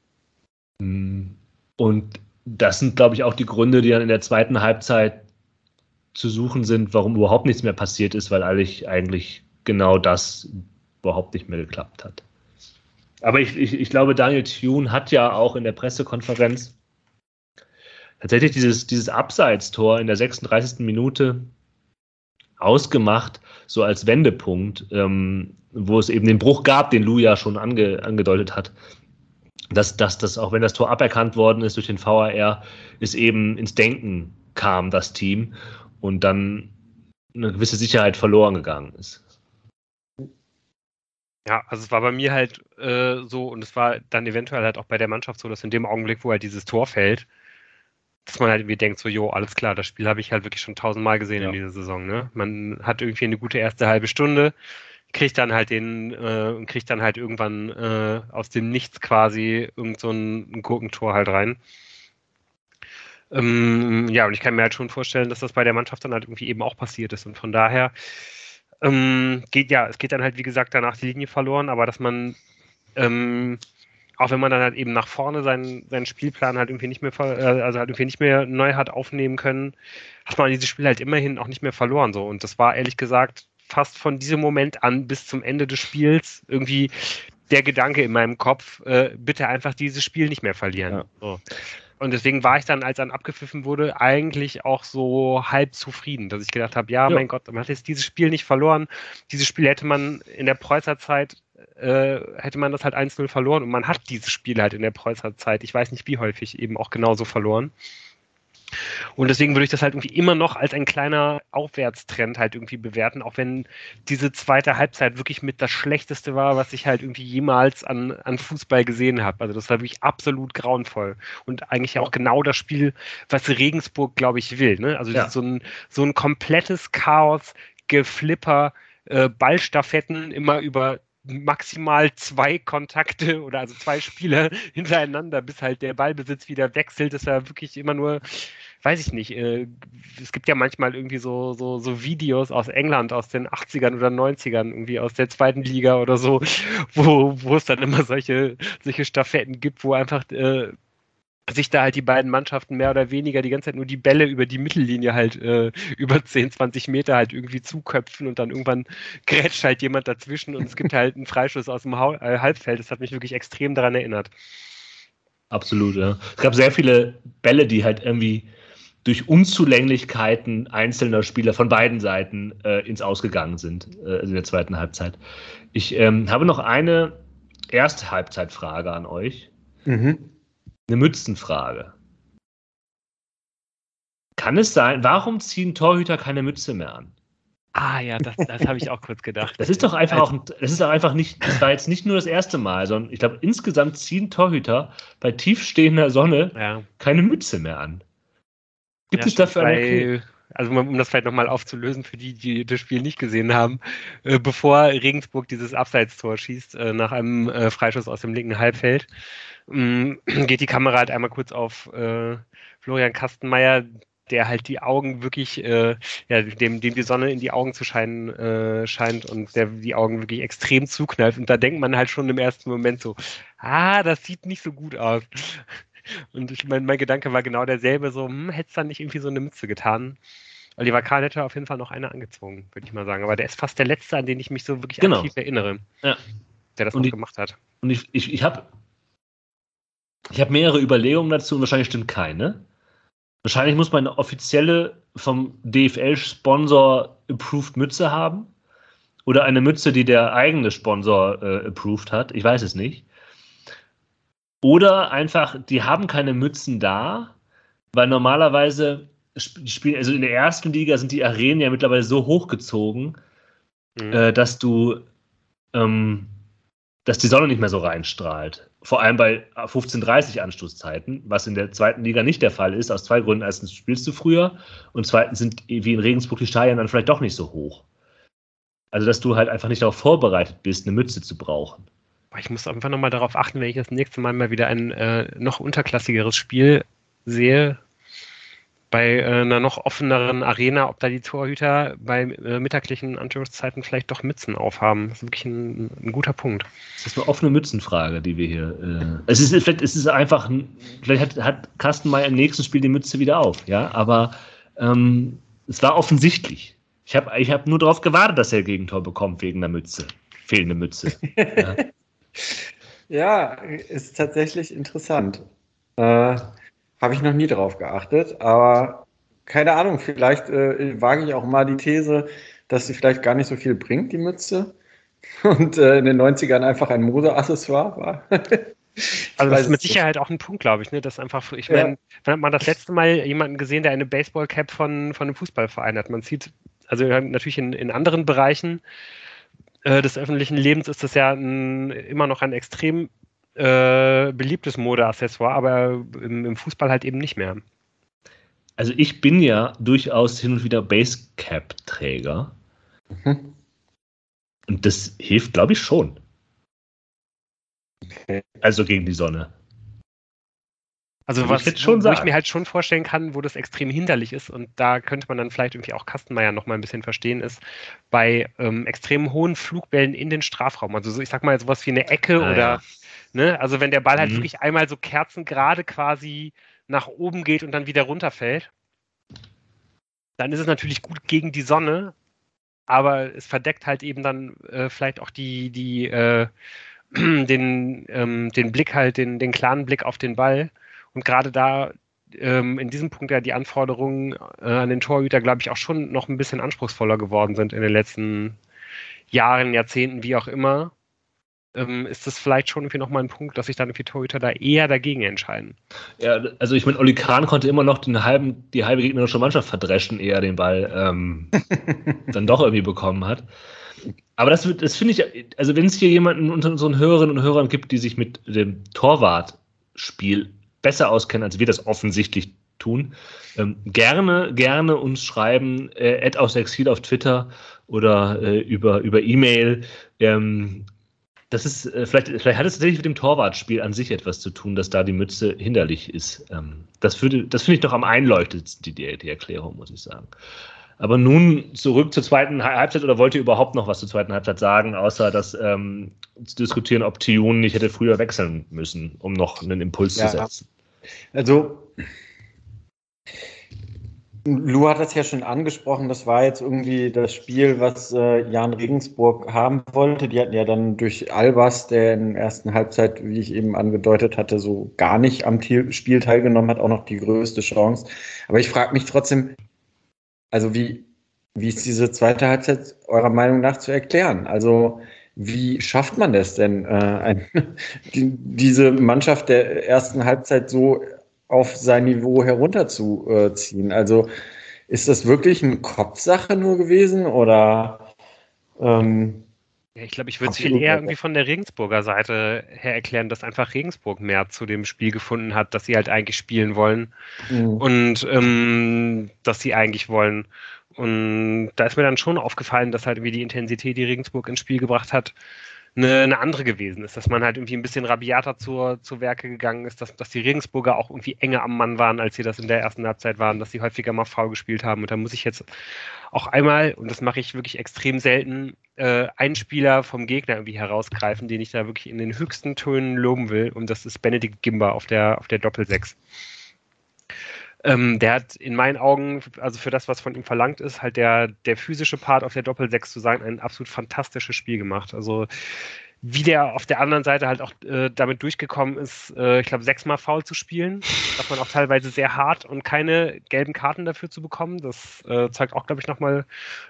Und das sind, glaube ich, auch die Gründe, die dann in der zweiten Halbzeit zu suchen sind, warum überhaupt nichts mehr passiert ist, weil eigentlich, eigentlich genau das überhaupt nicht mehr geklappt hat. Aber ich, ich, ich glaube, Daniel Thune hat ja auch in der Pressekonferenz tatsächlich dieses, dieses Abseitstor in der 36. Minute ausgemacht, so als Wendepunkt, ähm, wo es eben den Bruch gab, den Lou ja schon ange, angedeutet hat. Dass, dass das, auch wenn das Tor aberkannt worden ist durch den VAR, es eben ins Denken kam, das Team, und dann eine gewisse Sicherheit verloren gegangen ist. Ja, also es war bei mir halt äh, so und es war dann eventuell halt auch bei der Mannschaft so, dass in dem Augenblick, wo halt dieses Tor fällt, dass man halt irgendwie denkt, so, jo, alles klar, das Spiel habe ich halt wirklich schon tausendmal gesehen ja. in dieser Saison. Ne? Man hat irgendwie eine gute erste halbe Stunde, kriegt dann halt den, äh, kriegt dann halt irgendwann äh, aus dem Nichts quasi irgend so ein, Gurkentor halt rein. Ähm, ja, und ich kann mir halt schon vorstellen, dass das bei der Mannschaft dann halt irgendwie eben auch passiert ist. Und von daher ähm, geht ja, es geht dann halt, wie gesagt, danach die Linie verloren, aber dass man ähm, auch wenn man dann halt eben nach vorne seinen, seinen Spielplan halt irgendwie nicht mehr, äh, also halt irgendwie nicht mehr neu hat aufnehmen können, hat man dieses Spiel halt immerhin auch nicht mehr verloren, so. Und das war ehrlich gesagt fast von diesem Moment an bis zum Ende des Spiels irgendwie der Gedanke in meinem Kopf, äh, bitte einfach dieses Spiel nicht mehr verlieren. Ja. So. Und deswegen war ich dann, als dann abgepfiffen wurde, eigentlich auch so halb zufrieden, dass ich gedacht habe, ja, ja, mein Gott, man hat jetzt dieses Spiel nicht verloren. Dieses Spiel hätte man in der Preußer Zeit äh, hätte man das halt 1-0 verloren und man hat dieses Spiel halt in der Preußer Zeit, ich weiß nicht wie häufig, eben auch genauso verloren. Und deswegen würde ich das halt irgendwie immer noch als ein kleiner Aufwärtstrend halt irgendwie bewerten, auch wenn diese zweite Halbzeit wirklich mit das Schlechteste war, was ich halt irgendwie jemals an, an Fußball gesehen habe. Also das war wirklich absolut grauenvoll. Und eigentlich auch genau das Spiel, was Regensburg, glaube ich, will. Ne? Also ja. so, ein, so ein komplettes Chaos, Geflipper, äh, Ballstaffetten immer über maximal zwei Kontakte *laughs* oder also zwei Spieler *laughs* hintereinander, bis halt der Ballbesitz wieder wechselt. Das ja wirklich immer nur, weiß ich nicht, äh, es gibt ja manchmal irgendwie so, so, so Videos aus England aus den 80ern oder 90ern, irgendwie aus der zweiten Liga oder so, *laughs* wo, wo es dann immer solche, solche Staffetten gibt, wo einfach äh, sich da halt die beiden Mannschaften mehr oder weniger die ganze Zeit nur die Bälle über die Mittellinie halt äh, über *laughs* 10, 20 Meter halt irgendwie zuköpfen und dann irgendwann *laughs* grätscht halt jemand dazwischen und es gibt halt einen Freischuss aus dem ha äh, Halbfeld. Das hat mich wirklich extrem daran erinnert. Absolut, ja. Es gab sehr viele Bälle, die halt irgendwie durch Unzulänglichkeiten einzelner Spieler von beiden Seiten äh, ins Ausgegangen sind äh, in der zweiten Halbzeit. Ich ähm, habe noch eine erste Halbzeitfrage an euch. Mhm eine Mützenfrage. Kann es sein, warum ziehen Torhüter keine Mütze mehr an? Ah ja, das, das habe ich auch kurz gedacht. Das ist doch einfach auch, das ist einfach nicht, das war jetzt nicht nur das erste Mal, sondern ich glaube, insgesamt ziehen Torhüter bei tiefstehender Sonne ja. keine Mütze mehr an. Gibt ja, es dafür eine? Also um das vielleicht nochmal aufzulösen für die, die das Spiel nicht gesehen haben, äh, bevor Regensburg dieses Abseitstor schießt äh, nach einem äh, Freischuss aus dem linken Halbfeld, ähm, *clears throat* geht die Kamera halt einmal kurz auf äh, Florian Kastenmeier, der halt die Augen wirklich, äh, ja, dem, dem die Sonne in die Augen zu scheinen äh, scheint und der die Augen wirklich extrem zuknallt. Und da denkt man halt schon im ersten Moment so, ah, das sieht nicht so gut aus. Und ich, mein, mein Gedanke war genau derselbe, so, hm, hätte es dann nicht irgendwie so eine Mütze getan? Oliver Kahn hätte auf jeden Fall noch eine angezwungen, würde ich mal sagen. Aber der ist fast der Letzte, an den ich mich so wirklich genau. aktiv erinnere, ja. der das und noch gemacht hat. Und ich, ich, ich habe ich hab mehrere Überlegungen dazu und wahrscheinlich stimmt keine. Wahrscheinlich muss man eine offizielle vom DFL-Sponsor approved Mütze haben. Oder eine Mütze, die der eigene Sponsor äh, approved hat. Ich weiß es nicht. Oder einfach, die haben keine Mützen da, weil normalerweise spielen, also in der ersten Liga sind die Arenen ja mittlerweile so hochgezogen, mhm. äh, dass du, ähm, dass die Sonne nicht mehr so reinstrahlt. Vor allem bei 15:30 Anstoßzeiten, was in der zweiten Liga nicht der Fall ist, aus zwei Gründen. Erstens spielst du früher und zweitens sind wie in Regensburg die Stadien dann vielleicht doch nicht so hoch. Also, dass du halt einfach nicht darauf vorbereitet bist, eine Mütze zu brauchen. Ich muss einfach nochmal darauf achten, wenn ich das nächste Mal mal wieder ein äh, noch unterklassigeres Spiel sehe, bei äh, einer noch offeneren Arena, ob da die Torhüter bei äh, mittaglichen Anführungszeiten vielleicht doch Mützen aufhaben. Das ist wirklich ein, ein, guter Punkt. Das ist eine offene Mützenfrage, die wir hier. Äh, es ist vielleicht es ist einfach, vielleicht hat, hat Carsten May im nächsten Spiel die Mütze wieder auf, ja, aber ähm, es war offensichtlich. Ich habe ich hab nur darauf gewartet, dass er Gegentor bekommt wegen der Mütze. Fehlende Mütze. ja. *laughs* ja, ist tatsächlich interessant. Äh, habe ich noch nie drauf geachtet, aber keine Ahnung, vielleicht äh, wage ich auch mal die These, dass sie vielleicht gar nicht so viel bringt, die Mütze. *laughs* Und äh, in den 90ern einfach ein Modeaccessoire war. *laughs* also das ist mit Sicherheit auch ein Punkt, glaube ich, ne? Das einfach, ich meine, ja. wann hat man das letzte Mal jemanden gesehen, der eine Baseballcap von, von einem Fußballverein hat? Man sieht, also natürlich in, in anderen Bereichen äh, des öffentlichen Lebens ist das ja ein, immer noch ein extrem äh, beliebtes Modeaccessoire, aber im, im, Fußball halt eben nicht mehr. Also ich bin ja durchaus hin und wieder Basecap-Träger. Mhm. Und das hilft, glaube ich, schon. Okay. Also gegen die Sonne. Also, was, ich wo, wo ich mir halt schon vorstellen kann, wo das extrem hinderlich ist, und da könnte man dann vielleicht irgendwie auch Kastenmeier noch mal ein bisschen verstehen, ist bei ähm, extrem hohen Flugbällen in den Strafraum. Also so, ich sag mal sowas wie eine Ecke ah, oder ja. Ne? Also wenn der Ball halt mhm. wirklich einmal so kerzengerade quasi nach oben geht und dann wieder runterfällt, dann ist es natürlich gut gegen die Sonne, aber es verdeckt halt eben dann äh, vielleicht auch die, die, äh, *clears throat* den, ähm, den Blick halt, den, den klaren Blick auf den Ball. Und gerade da ähm, in diesem Punkt ja die Anforderungen äh, an den Torhüter, glaube ich, auch schon noch ein bisschen anspruchsvoller geworden sind in den letzten Jahren, Jahrzehnten, wie auch immer ähm, ist das vielleicht schon irgendwie nochmal ein Punkt, dass sich dann irgendwie Torhüter da eher dagegen entscheiden. Ja, also ich meine, Oli Kahn konnte immer noch den halben, die halbe gegnerische Mannschaft verdreschen, eher den Ball ähm, *laughs* dann doch irgendwie bekommen hat. Aber das, das finde ich, also wenn es hier jemanden unter unseren Hörerinnen und Hörern gibt, die sich mit dem Torwartspiel besser auskennen, als wir das offensichtlich tun, ähm, gerne, gerne uns schreiben, äh, aus Exil auf Twitter oder äh, über, über E-Mail. Ähm, das ist, äh, vielleicht, vielleicht hat es tatsächlich mit dem Torwartspiel an sich etwas zu tun, dass da die Mütze hinderlich ist. Ähm, das, das finde ich doch am einleuchtendsten, die, die Erklärung, muss ich sagen. Aber nun zurück zur zweiten Halbzeit oder wollt ihr überhaupt noch was zur zweiten Halbzeit sagen, außer dass ähm, zu diskutieren, ob Tiyun nicht hätte früher wechseln müssen, um noch einen Impuls ja, zu setzen? Also Lou hat das ja schon angesprochen, das war jetzt irgendwie das Spiel, was äh, Jan Regensburg haben wollte. Die hatten ja dann durch Albers, der in der ersten Halbzeit, wie ich eben angedeutet hatte, so gar nicht am Spiel teilgenommen hat, auch noch die größte Chance. Aber ich frage mich trotzdem, also wie, wie ist diese zweite Halbzeit eurer Meinung nach zu erklären? Also wie schafft man das denn, äh, ein, *laughs* die, diese Mannschaft der ersten Halbzeit so auf sein Niveau herunterzuziehen. Also ist das wirklich eine Kopfsache nur gewesen oder? Ähm, ja, ich glaube, ich würde es viel eher irgendwie von der Regensburger Seite her erklären, dass einfach Regensburg mehr zu dem Spiel gefunden hat, dass sie halt eigentlich spielen wollen mhm. und ähm, dass sie eigentlich wollen. Und da ist mir dann schon aufgefallen, dass halt wie die Intensität, die Regensburg ins Spiel gebracht hat, eine, eine andere gewesen ist, dass man halt irgendwie ein bisschen rabiater zur, zu Werke gegangen ist, dass, dass die Regensburger auch irgendwie enger am Mann waren, als sie das in der ersten Halbzeit waren, dass sie häufiger mal faul gespielt haben. Und da muss ich jetzt auch einmal, und das mache ich wirklich extrem selten, äh, einen Spieler vom Gegner irgendwie herausgreifen, den ich da wirklich in den höchsten Tönen loben will. Und das ist Benedikt Gimba auf der, auf der Doppel-6. Ähm, der hat in meinen Augen, also für das, was von ihm verlangt ist, halt der, der physische Part auf der Doppel-6 zu sein, ein absolut fantastisches Spiel gemacht. Also wie der auf der anderen Seite halt auch äh, damit durchgekommen ist, äh, ich glaube, sechsmal faul zu spielen. *laughs* Das man auch teilweise sehr hart und keine gelben Karten dafür zu bekommen. Das äh, zeigt auch, glaube ich, nochmal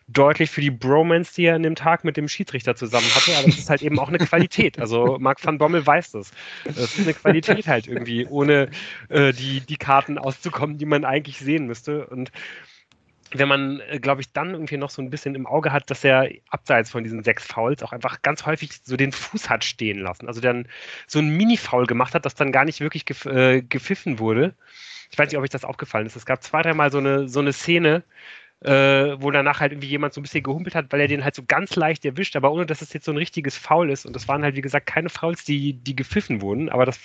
deutlich für die Bromance, die er an dem Tag mit dem Schiedsrichter zusammen hatte. Aber das ist halt eben auch eine Qualität. Also Marc van Bommel weiß das. Das ist eine Qualität halt irgendwie, ohne äh, die, die Karten auszukommen, die man eigentlich sehen müsste. Und wenn man, äh, glaube ich, dann irgendwie noch so ein bisschen im Auge hat, dass er abseits von diesen sechs Fouls auch einfach ganz häufig so den Fuß hat stehen lassen. Also dann so ein Mini-Foul gemacht hat, das dann gar nicht wirklich äh, gepfiffen wurde. Ich weiß nicht, ob euch das aufgefallen ist. Es gab zwei, dreimal so eine, so eine Szene, äh, wo danach halt irgendwie jemand so ein bisschen gehumpelt hat, weil er den halt so ganz leicht erwischt, aber ohne dass es jetzt so ein richtiges Foul ist. Und das waren halt, wie gesagt, keine Fouls, die, die gepfiffen wurden. Aber das,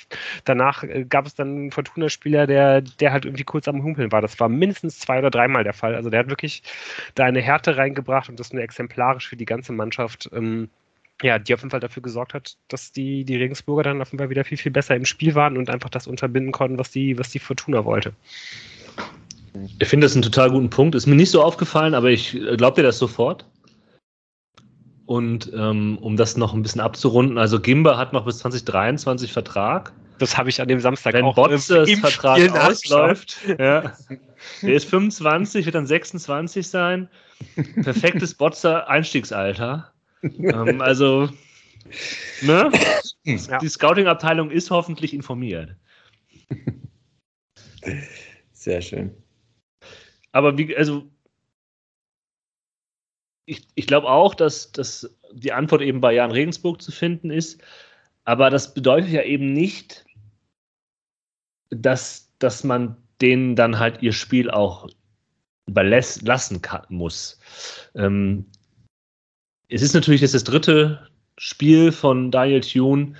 danach äh, gab es dann einen Fortuna-Spieler, der, der halt irgendwie kurz am Humpeln war. Das war mindestens zwei oder dreimal der Fall. Also der hat wirklich da eine Härte reingebracht und das nur exemplarisch für die ganze Mannschaft. Ähm, ja, die auf jeden Fall dafür gesorgt hat, dass die, die Regensburger dann auf jeden Fall wieder viel, viel besser im Spiel waren und einfach das unterbinden konnten, was die, was die Fortuna wollte. Ich finde das einen total guten Punkt. Ist mir nicht so aufgefallen, aber ich äh, glaube dir das sofort. Und ähm, um das noch ein bisschen abzurunden, also Gimba hat noch bis 2023 Vertrag. Das habe ich an dem Samstag Wenn auch Botzers Vertrag Spiel ausläuft. Ja. Der ist 25, wird dann 26 sein. Perfektes Botzer Einstiegsalter. ähm, also, ne? Ja. Die Scouting-Abteilung ist hoffentlich informiert. Sehr schön. Aber wie, also, ich, ich glaube auch, dass, dass die Antwort eben bei Jan Regensburg zu finden ist. Aber das bedeutet ja eben nicht, dass, dass man denen dann halt ihr Spiel auch überlassen kann, muss. Ähm, es ist natürlich jetzt das dritte Spiel von Daniel Thune.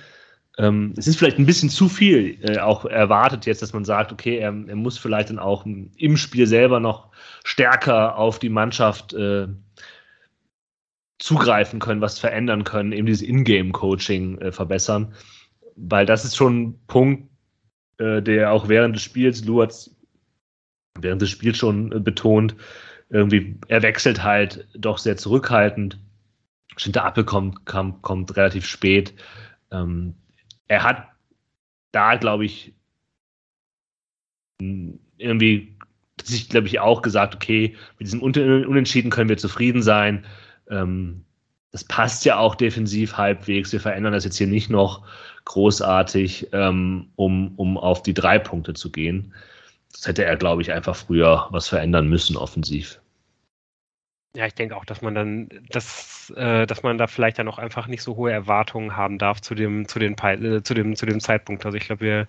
Ähm, es ist vielleicht ein bisschen zu viel äh, auch erwartet jetzt, dass man sagt, okay, er, er, muss vielleicht dann auch im Spiel selber noch stärker auf die Mannschaft äh, zugreifen können, was verändern können, eben dieses Ingame-Coaching äh, verbessern. Weil das ist schon ein Punkt, äh, der auch während des Spiels, Lou hat während des Spiels schon äh, betont, irgendwie, er wechselt halt doch sehr zurückhaltend. Schinter Appel kommt, kommt, kommt relativ spät. Ähm, er hat da, glaube ich, irgendwie sich, glaube ich, auch gesagt, okay, mit diesem Unentschieden können wir zufrieden sein. Ähm, das passt ja auch defensiv halbwegs. Wir verändern das jetzt hier nicht noch großartig, ähm, um, um auf die drei Punkte zu gehen. Das hätte er, glaube ich, einfach früher was verändern müssen, offensiv. Ja, ich denke auch, dass man dann, dass, äh, dass man da vielleicht dann auch einfach nicht so hohe Erwartungen haben darf zu dem, zu den, äh, zu dem, zu dem Zeitpunkt. Also ich glaube, wir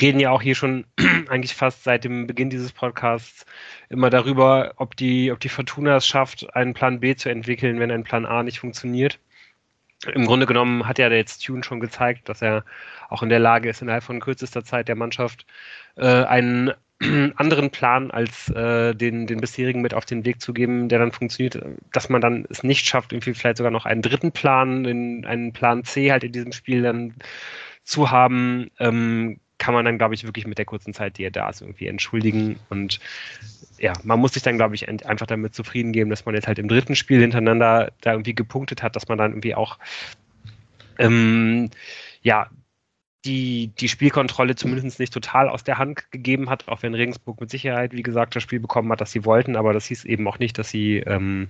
reden ja auch hier schon *clears throat* eigentlich fast seit dem Beginn dieses Podcasts immer darüber, ob die, ob die Fortuna es schafft, einen Plan B zu entwickeln, wenn ein Plan A nicht funktioniert. Im Grunde genommen hat ja der jetzt Tune schon gezeigt, dass er auch in der Lage ist, innerhalb von kürzester Zeit der Mannschaft äh, einen *clears throat* anderen Plan als äh, den, den bisherigen mit auf den Weg zu geben, der dann funktioniert, dass man dann es nicht schafft, irgendwie vielleicht sogar noch einen dritten Plan, in, einen Plan C halt in diesem Spiel dann zu haben, ähm, kann man dann, glaube ich, wirklich mit der kurzen Zeit, die er da ist, irgendwie entschuldigen. Und ja, man muss sich dann, glaube ich, einfach damit zufrieden geben, dass man jetzt halt im dritten Spiel hintereinander da irgendwie gepunktet hat, dass man dann irgendwie auch ähm, ja, die, die Spielkontrolle zumindest nicht total aus der Hand gegeben hat, auch wenn Regensburg mit Sicherheit, wie gesagt, das Spiel bekommen hat, das sie wollten, aber das hieß eben auch nicht, dass sie, ähm,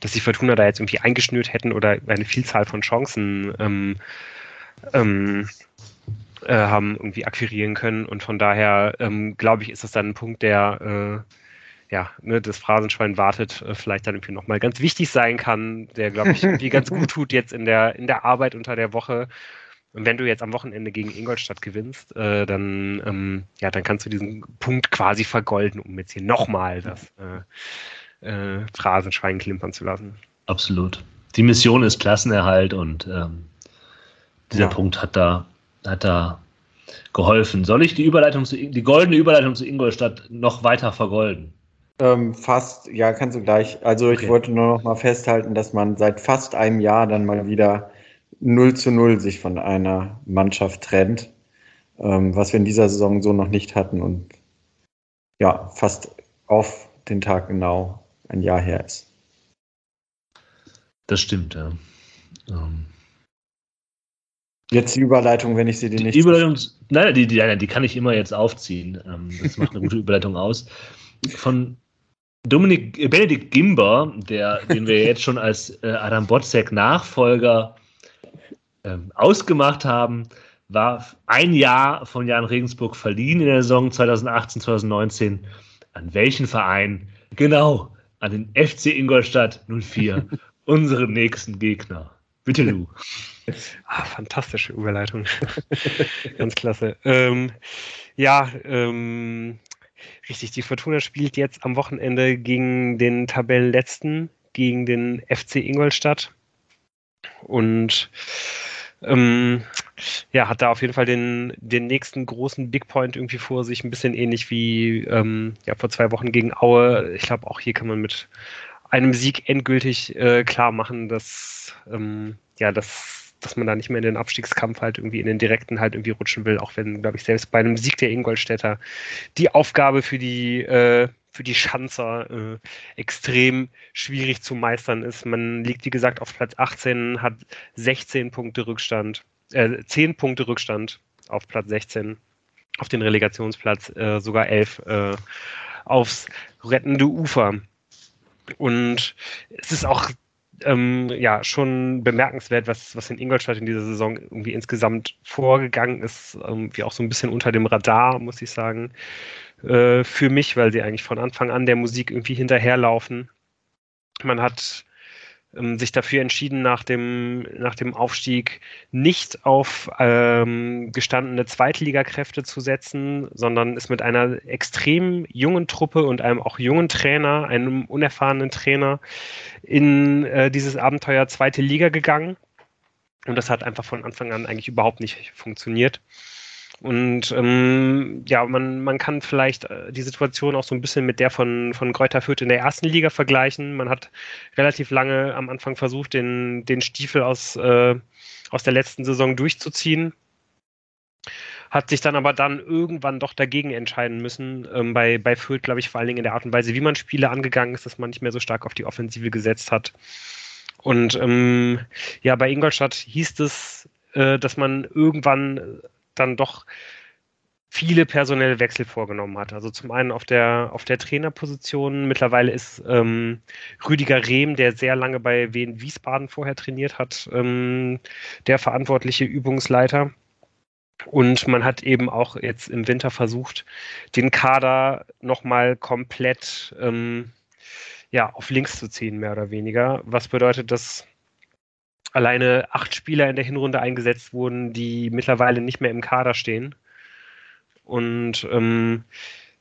dass sie Fortuna da jetzt irgendwie eingeschnürt hätten oder eine Vielzahl von Chancen ähm, ähm, äh, haben irgendwie akquirieren können und von daher ähm, glaube ich, ist das dann ein Punkt, der äh, ja, ne, das Phrasenschwein wartet, äh, vielleicht dann irgendwie nochmal ganz wichtig sein kann, der, glaube ich, irgendwie ganz *laughs* gut tut jetzt in der, in der Arbeit unter der Woche. Und wenn du jetzt am Wochenende gegen Ingolstadt gewinnst, äh, dann, ähm, ja, dann kannst du diesen Punkt quasi vergolden, um jetzt hier nochmal das äh, äh, Phrasenschwein klimpern zu lassen. Absolut. Die Mission ist Klassenerhalt und ähm, dieser ja. Punkt hat da, hat da geholfen. Soll ich die Überleitung zu, die goldene Überleitung zu Ingolstadt noch weiter vergolden? Ähm, fast, ja, kannst du gleich. Also ich okay. wollte nur noch mal festhalten, dass man seit fast einem Jahr dann mal wieder 0 zu 0 sich von einer Mannschaft trennt, ähm, was wir in dieser Saison so noch nicht hatten und ja, fast auf den Tag genau ein Jahr her ist. Das stimmt, ja. Ähm. Jetzt die Überleitung, wenn ich sie dir nicht. Die Überleitung, nein, die, die, die kann ich immer jetzt aufziehen. Ähm, das macht eine gute Überleitung aus. Von Dominik, äh, Benedikt Gimber, der, den wir jetzt schon als äh, Adam Botzek Nachfolger ähm, ausgemacht haben, war ein Jahr von Jan Regensburg verliehen in der Saison 2018, 2019. An welchen Verein Genau, an den FC Ingolstadt 04, *laughs* unseren nächsten Gegner. Bitte, Lu. Ah, fantastische Überleitung. *laughs* Ganz klasse. Ähm, ja, ähm, richtig. Die Fortuna spielt jetzt am Wochenende gegen den Tabellenletzten, gegen den FC Ingolstadt. Und ähm, ja, hat da auf jeden Fall den, den nächsten großen Big Point irgendwie vor sich, ein bisschen ähnlich wie ähm, ja, vor zwei Wochen gegen Aue. Ich glaube, auch hier kann man mit einem Sieg endgültig äh, klar machen, dass ähm, ja, dass, dass man da nicht mehr in den Abstiegskampf halt irgendwie in den direkten halt irgendwie rutschen will, auch wenn, glaube ich, selbst bei einem Sieg der Ingolstädter die Aufgabe für die äh, für die Schanzer äh, extrem schwierig zu meistern ist. Man liegt, wie gesagt, auf Platz 18, hat 16 Punkte Rückstand, äh, 10 Punkte Rückstand auf Platz 16, auf den Relegationsplatz, äh, sogar 11 äh, aufs rettende Ufer. Und es ist auch ähm, ja schon bemerkenswert, was, was in Ingolstadt in dieser Saison irgendwie insgesamt vorgegangen ist, irgendwie auch so ein bisschen unter dem Radar, muss ich sagen, äh, für mich, weil sie eigentlich von Anfang an der Musik irgendwie hinterherlaufen. Man hat ähm, sich dafür entschieden, nach dem, nach dem Aufstieg nicht auf ähm, gestandene Zweitligakräfte zu setzen, sondern ist mit einer extrem jungen Truppe und einem auch jungen Trainer, einem unerfahrenen Trainer, in äh, dieses Abenteuer zweite Liga gegangen. Und das hat einfach von Anfang an eigentlich überhaupt nicht funktioniert. Und ähm, ja, man, man kann vielleicht äh, die Situation auch so ein bisschen mit der von, von Kräuter Fürth in der ersten Liga vergleichen. Man hat relativ lange am Anfang versucht, den, den Stiefel aus, äh, aus der letzten Saison durchzuziehen. Hat sich dann aber dann irgendwann doch dagegen entscheiden müssen. Ähm, bei, bei Fürth, glaube ich, vor allen Dingen in der Art und Weise, wie man Spiele angegangen ist, dass man nicht mehr so stark auf die Offensive gesetzt hat. Und ähm, ja, bei Ingolstadt hieß es, äh, dass man irgendwann dann doch viele personelle Wechsel vorgenommen hat. Also zum einen auf der, auf der Trainerposition. Mittlerweile ist ähm, Rüdiger Rehm, der sehr lange bei Wien Wiesbaden vorher trainiert hat, ähm, der verantwortliche Übungsleiter. Und man hat eben auch jetzt im Winter versucht, den Kader nochmal komplett ähm, ja, auf links zu ziehen, mehr oder weniger. Was bedeutet, dass alleine acht Spieler in der Hinrunde eingesetzt wurden, die mittlerweile nicht mehr im Kader stehen. Und ähm,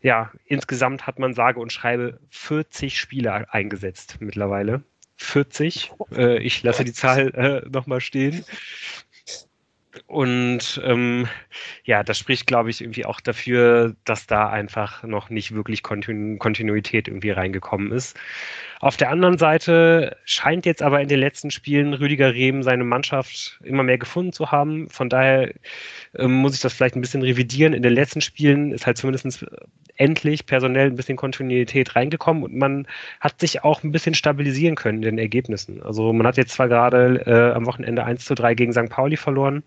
ja, insgesamt hat man sage und schreibe 40 Spieler eingesetzt mittlerweile. 40. Äh, ich lasse die Zahl äh, nochmal stehen. Und ähm, ja, das spricht, glaube ich, irgendwie auch dafür, dass da einfach noch nicht wirklich Kontinu Kontinuität irgendwie reingekommen ist. Auf der anderen Seite scheint jetzt aber in den letzten Spielen Rüdiger Rehm seine Mannschaft immer mehr gefunden zu haben. Von daher ähm, muss ich das vielleicht ein bisschen revidieren. In den letzten Spielen ist halt zumindest endlich personell ein bisschen Kontinuität reingekommen und man hat sich auch ein bisschen stabilisieren können in den Ergebnissen. Also man hat jetzt zwar gerade äh, am Wochenende 1 zu 3 gegen St. Pauli verloren,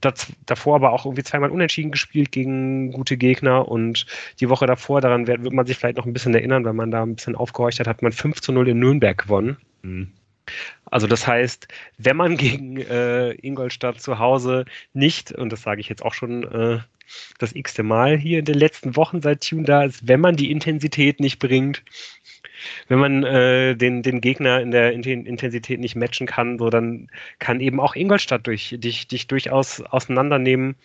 das, davor aber auch irgendwie zweimal unentschieden gespielt gegen gute Gegner und die Woche davor, daran wird, wird man sich vielleicht noch ein bisschen erinnern, weil man da ein bisschen aufgehorcht hat, hat man 5 zu 0 in Nürnberg gewonnen. Mhm. Also das heißt, wenn man gegen äh, Ingolstadt zu Hause nicht, und das sage ich jetzt auch schon äh, das x-te Mal hier in den letzten Wochen seit Tune da ist, wenn man die Intensität nicht bringt, wenn man äh, den, den Gegner in der Intensität nicht matchen kann, so dann kann eben auch Ingolstadt durch, dich, dich durchaus auseinandernehmen.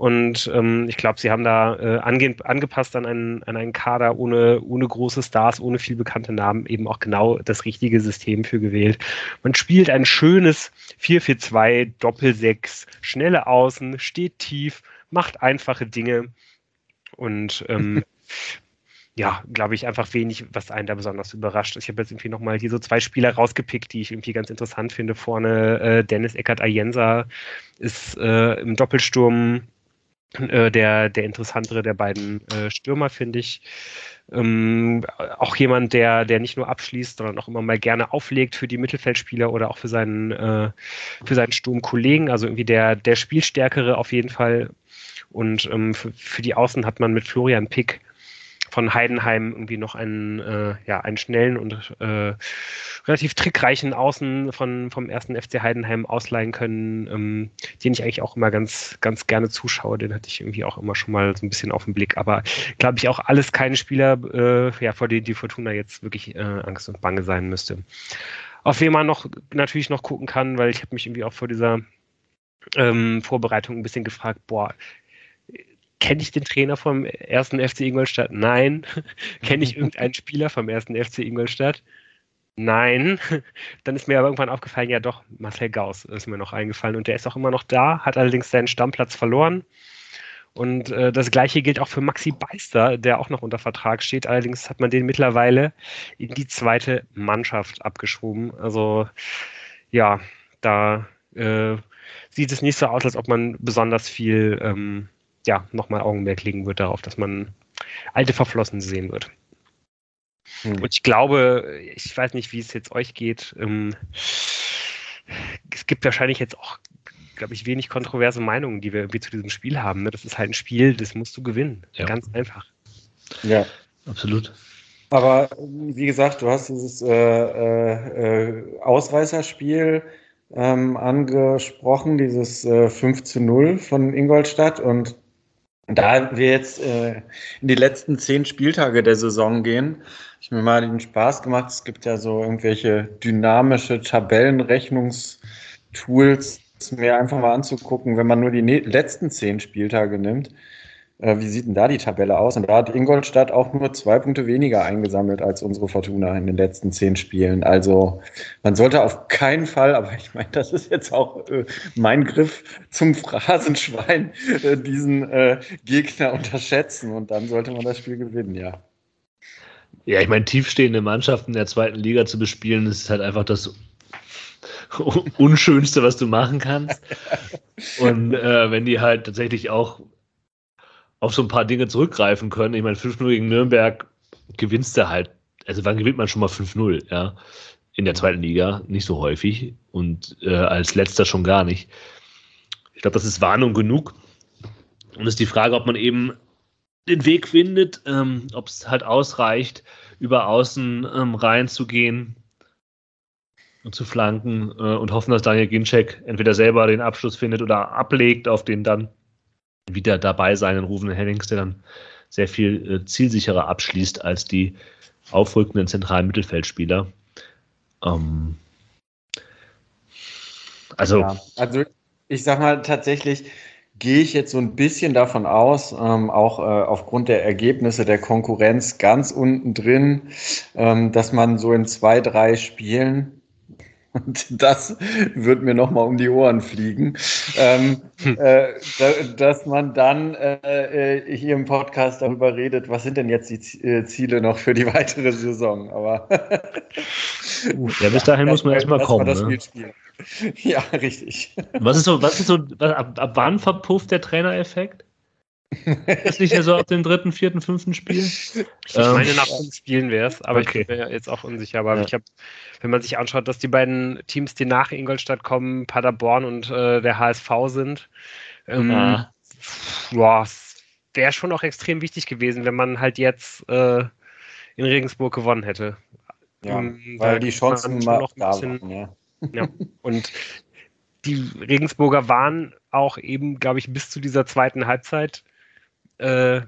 Und ähm, ich glaube, sie haben da äh, ange angepasst an einen, an einen Kader ohne, ohne große Stars, ohne viel bekannte Namen, eben auch genau das richtige System für gewählt. Man spielt ein schönes 4-4-2, Doppel-6, schnelle Außen, steht tief, macht einfache Dinge und ähm, *laughs* ja, glaube ich, einfach wenig, was einen da besonders überrascht. Ich habe jetzt irgendwie nochmal hier so zwei Spieler rausgepickt, die ich irgendwie ganz interessant finde. Vorne äh, Dennis Eckert Ayensa ist äh, im Doppelsturm äh, der, der interessantere der beiden äh, Stürmer, finde ich. Ähm, auch jemand, der, der nicht nur abschließt, sondern auch immer mal gerne auflegt für die Mittelfeldspieler oder auch für seinen, äh, für seinen Sturmkollegen. Also irgendwie der, der Spielstärkere auf jeden Fall. Und ähm, für, für die Außen hat man mit Florian Pick von Heidenheim irgendwie noch einen, äh, ja, einen schnellen und äh, relativ trickreichen Außen von, vom ersten FC Heidenheim ausleihen können, ähm, den ich eigentlich auch immer ganz, ganz gerne zuschaue. Den hatte ich irgendwie auch immer schon mal so ein bisschen auf den Blick. Aber glaube ich auch alles keine Spieler, äh, ja, vor denen die Fortuna jetzt wirklich äh, Angst und Bange sein müsste. Auf wen man noch natürlich noch gucken kann, weil ich habe mich irgendwie auch vor dieser ähm, Vorbereitung ein bisschen gefragt, boah, kenne ich den Trainer vom ersten FC Ingolstadt? Nein. *laughs* kenne ich irgendeinen Spieler vom ersten FC Ingolstadt? Nein. *laughs* Dann ist mir aber irgendwann aufgefallen, ja doch, Marcel Gauss ist mir noch eingefallen und der ist auch immer noch da, hat allerdings seinen Stammplatz verloren. Und äh, das gleiche gilt auch für Maxi Beister, der auch noch unter Vertrag steht. Allerdings hat man den mittlerweile in die zweite Mannschaft abgeschoben. Also ja, da äh, sieht es nicht so aus, als ob man besonders viel ähm, ja, nochmal Augenmerk legen wird darauf, dass man alte Verflossen sehen wird. Hm. Und ich glaube, ich weiß nicht, wie es jetzt euch geht. Ähm, es gibt wahrscheinlich jetzt auch, glaube ich, wenig kontroverse Meinungen, die wir irgendwie zu diesem Spiel haben. Ne? Das ist halt ein Spiel, das musst du gewinnen. Ja. Ganz einfach. Ja, absolut. Aber wie gesagt, du hast dieses äh, äh, Ausreißerspiel ähm, angesprochen, dieses äh, 5 zu 0 von Ingolstadt. Und da wir jetzt äh, in die letzten zehn Spieltage der Saison gehen, ich mir mal den Spaß gemacht. Es gibt ja so irgendwelche dynamische Tabellenrechnungstools, mir einfach mal anzugucken, wenn man nur die letzten zehn Spieltage nimmt. Äh, wie sieht denn da die Tabelle aus? Und da hat Ingolstadt auch nur zwei Punkte weniger eingesammelt als unsere Fortuna in den letzten zehn Spielen. Also man sollte auf keinen Fall, aber ich meine, das ist jetzt auch äh, mein Griff zum Phrasenschwein, äh, diesen äh, Gegner unterschätzen und dann sollte man das Spiel gewinnen, ja. Ja, ich meine, tiefstehende Mannschaften der zweiten Liga zu bespielen, ist halt einfach das *laughs* Unschönste, was du machen kannst. *laughs* Und äh, wenn die halt tatsächlich auch auf so ein paar Dinge zurückgreifen können. Ich meine, 5-0 gegen Nürnberg gewinnst du halt. Also wann gewinnt man schon mal 5-0, ja? In der zweiten Liga nicht so häufig und äh, als letzter schon gar nicht. Ich glaube, das ist Warnung genug. Und es ist die Frage, ob man eben den Weg findet, ähm, ob es halt ausreicht, über außen ähm, reinzugehen und zu flanken äh, und hoffen, dass Daniel Ginczek entweder selber den Abschluss findet oder ablegt auf den dann wieder dabei sein in Rufen Hennings, der dann sehr viel äh, zielsicherer abschließt als die aufrückenden zentralen Mittelfeldspieler. Ähm, also, ja, also ich sag mal tatsächlich, gehe ich jetzt so ein bisschen davon aus, ähm, auch äh, aufgrund der Ergebnisse der Konkurrenz ganz unten drin, ähm, dass man so in zwei, drei Spielen und das wird mir nochmal um die Ohren fliegen, ähm, hm. äh, da, dass man dann äh, äh, hier im Podcast darüber redet, was sind denn jetzt die äh, Ziele noch für die weitere Saison. Aber *laughs* ja, bis dahin muss man erstmal kommen. Das ne? *laughs* Ja, richtig. Was ist so, was ist so, was, ab, ab wann verpufft der Trainereffekt? Ist nicht so ab dem dritten, vierten, fünften Spiel? Ich ähm, meine, nach fünf Spielen wäre es, aber okay. ich bin mir jetzt auch unsicher. Aber ja. ich habe, wenn man sich anschaut, dass die beiden Teams, die nach Ingolstadt kommen, Paderborn und äh, der HSV sind, ähm, ja. boah, wäre schon auch extrem wichtig gewesen, wenn man halt jetzt äh, in Regensburg gewonnen hätte. Ja, ähm, weil die Chancen noch ein bisschen, waren, ja. ja. Und die Regensburger waren auch eben, glaube ich, bis zu dieser zweiten Halbzeit äh,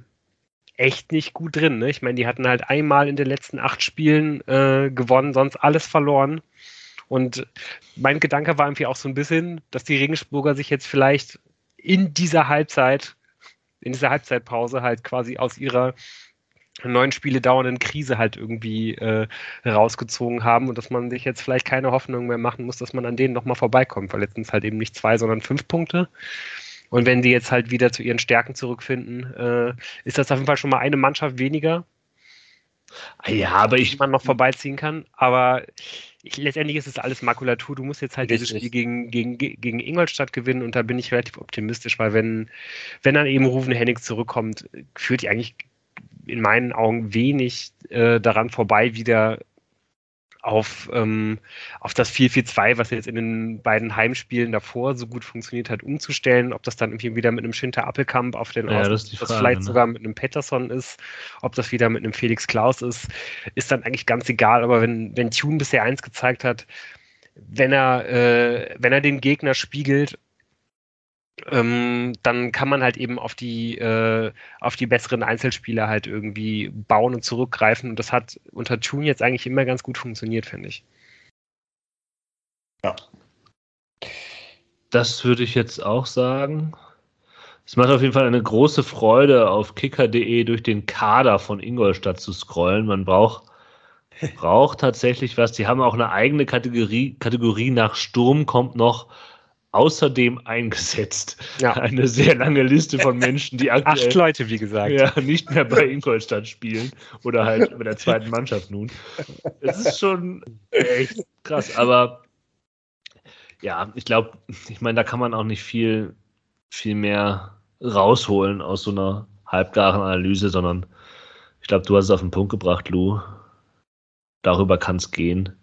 echt nicht gut drin. Ne? Ich meine, die hatten halt einmal in den letzten acht Spielen äh, gewonnen, sonst alles verloren. Und mein Gedanke war irgendwie auch so ein bisschen, dass die Regensburger sich jetzt vielleicht in dieser Halbzeit, in dieser Halbzeitpause halt quasi aus ihrer neun Spiele dauernden Krise halt irgendwie äh, rausgezogen haben und dass man sich jetzt vielleicht keine Hoffnung mehr machen muss, dass man an denen nochmal vorbeikommt, weil letztens halt eben nicht zwei, sondern fünf Punkte. Und wenn die jetzt halt wieder zu ihren Stärken zurückfinden, äh, ist das auf jeden Fall schon mal eine Mannschaft weniger. Ja, aber ich man noch vorbeiziehen kann. Aber ich, letztendlich ist es alles Makulatur. Du musst jetzt halt dieses Spiel gegen, gegen, gegen Ingolstadt gewinnen und da bin ich relativ optimistisch, weil wenn, wenn dann eben Rufen Hennings zurückkommt, führt die eigentlich in meinen Augen wenig äh, daran vorbei, wieder auf, ähm, auf das 4-4-2, was jetzt in den beiden Heimspielen davor so gut funktioniert hat, umzustellen. Ob das dann irgendwie wieder mit einem Schinter Appelkamp auf den ja, das, das vielleicht ne? sogar mit einem Pettersson ist, ob das wieder mit einem Felix Klaus ist, ist dann eigentlich ganz egal. Aber wenn, wenn Tune bisher eins gezeigt hat, wenn er, äh, wenn er den Gegner spiegelt ähm, dann kann man halt eben auf die, äh, auf die besseren Einzelspieler halt irgendwie bauen und zurückgreifen. Und das hat unter Tune jetzt eigentlich immer ganz gut funktioniert, finde ich. Ja. Das würde ich jetzt auch sagen. Es macht auf jeden Fall eine große Freude, auf kicker.de durch den Kader von Ingolstadt zu scrollen. Man braucht, braucht tatsächlich was. Die haben auch eine eigene Kategorie. Kategorie nach Sturm kommt noch außerdem eingesetzt. Ja. *laughs* Eine sehr lange Liste von Menschen, die *laughs* aktuell Acht Leute, wie gesagt. Ja, nicht mehr bei Ingolstadt spielen oder halt bei der zweiten Mannschaft nun. Es ist schon echt krass, aber ja, ich glaube, ich meine, da kann man auch nicht viel, viel mehr rausholen aus so einer halbgaren Analyse, sondern ich glaube, du hast es auf den Punkt gebracht, Lou. Darüber kann es gehen.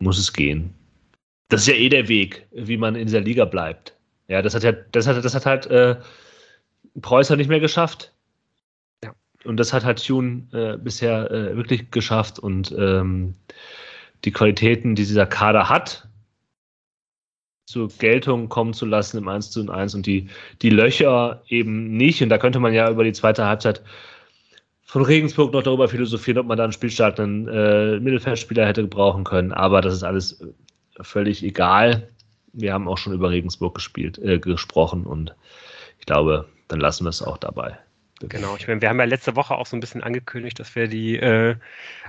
Muss es gehen das ist ja eh der Weg, wie man in dieser Liga bleibt. Ja, das hat ja, das hat, das hat halt äh, Preußer nicht mehr geschafft. Ja. Und das hat halt Tune äh, bisher äh, wirklich geschafft und ähm, die Qualitäten, die dieser Kader hat, zur Geltung kommen zu lassen im 1 zu 1 und die, die Löcher eben nicht. Und da könnte man ja über die zweite Halbzeit von Regensburg noch darüber philosophieren, ob man da einen spielstarken äh, Mittelfeldspieler hätte gebrauchen können. Aber das ist alles völlig egal. Wir haben auch schon über Regensburg gespielt, äh, gesprochen und ich glaube, dann lassen wir es auch dabei. Genau, ich meine, wir haben ja letzte Woche auch so ein bisschen angekündigt, dass wir die äh,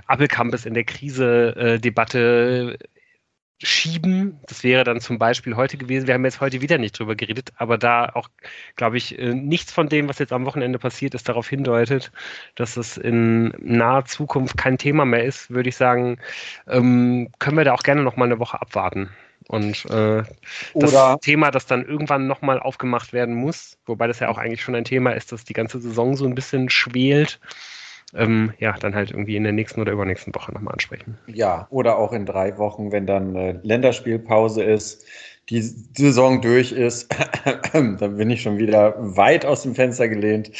Appelcampus in der Krise-Debatte schieben. Das wäre dann zum Beispiel heute gewesen. Wir haben jetzt heute wieder nicht drüber geredet, aber da auch, glaube ich, äh, nichts von dem, was jetzt am Wochenende passiert ist, darauf hindeutet, dass es in naher Zukunft kein Thema mehr ist, würde ich sagen, ähm, können wir da auch gerne noch mal eine Woche abwarten. Und äh, das Oder Thema, das dann irgendwann nochmal aufgemacht werden muss, wobei das ja auch eigentlich schon ein Thema ist, das die ganze Saison so ein bisschen schwelt, ähm, ja, dann halt irgendwie in der nächsten oder übernächsten Woche nochmal ansprechen. Ja, oder auch in drei Wochen, wenn dann äh, Länderspielpause ist die Saison durch ist, *clears throat* dann bin ich schon wieder weit aus dem Fenster gelehnt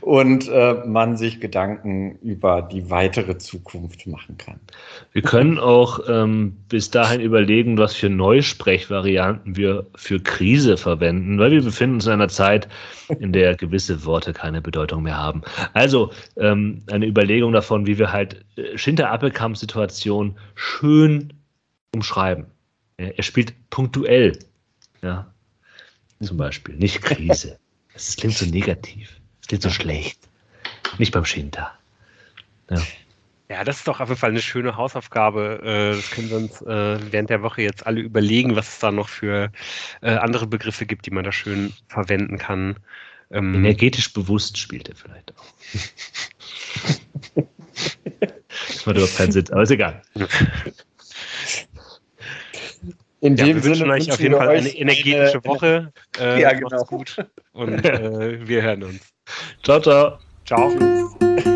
und äh, man sich Gedanken über die weitere Zukunft machen kann. Wir können auch ähm, bis dahin überlegen, was für Neusprechvarianten wir für Krise verwenden, weil wir befinden uns in einer Zeit, in der gewisse Worte keine Bedeutung mehr haben. Also ähm, eine Überlegung davon, wie wir halt äh, Schinter-Appelkamp-Situation schön umschreiben. Er spielt punktuell. Ja. Zum Beispiel. Nicht Krise. *laughs* Das klingt so negativ. Das klingt so schlecht. Nicht beim Schinter. Ja. Ja, das ist doch auf jeden Fall eine schöne Hausaufgabe. Äh, das können wir uns äh, während der Woche jetzt alle überlegen, was es da noch für äh, andere Begriffe gibt, die man da schön verwenden kann. Ähm, Energetisch bewusst spielt er vielleicht auch. *laughs* das macht überhaupt keinen Sinn, aber ist egal. *laughs* In ja, dem wir wünschen euch auf jeden Fall eine energetische eine, Woche. Äh, ja, genau. gut *laughs* und äh, wir hören uns. Ciao, ciao. Ciao.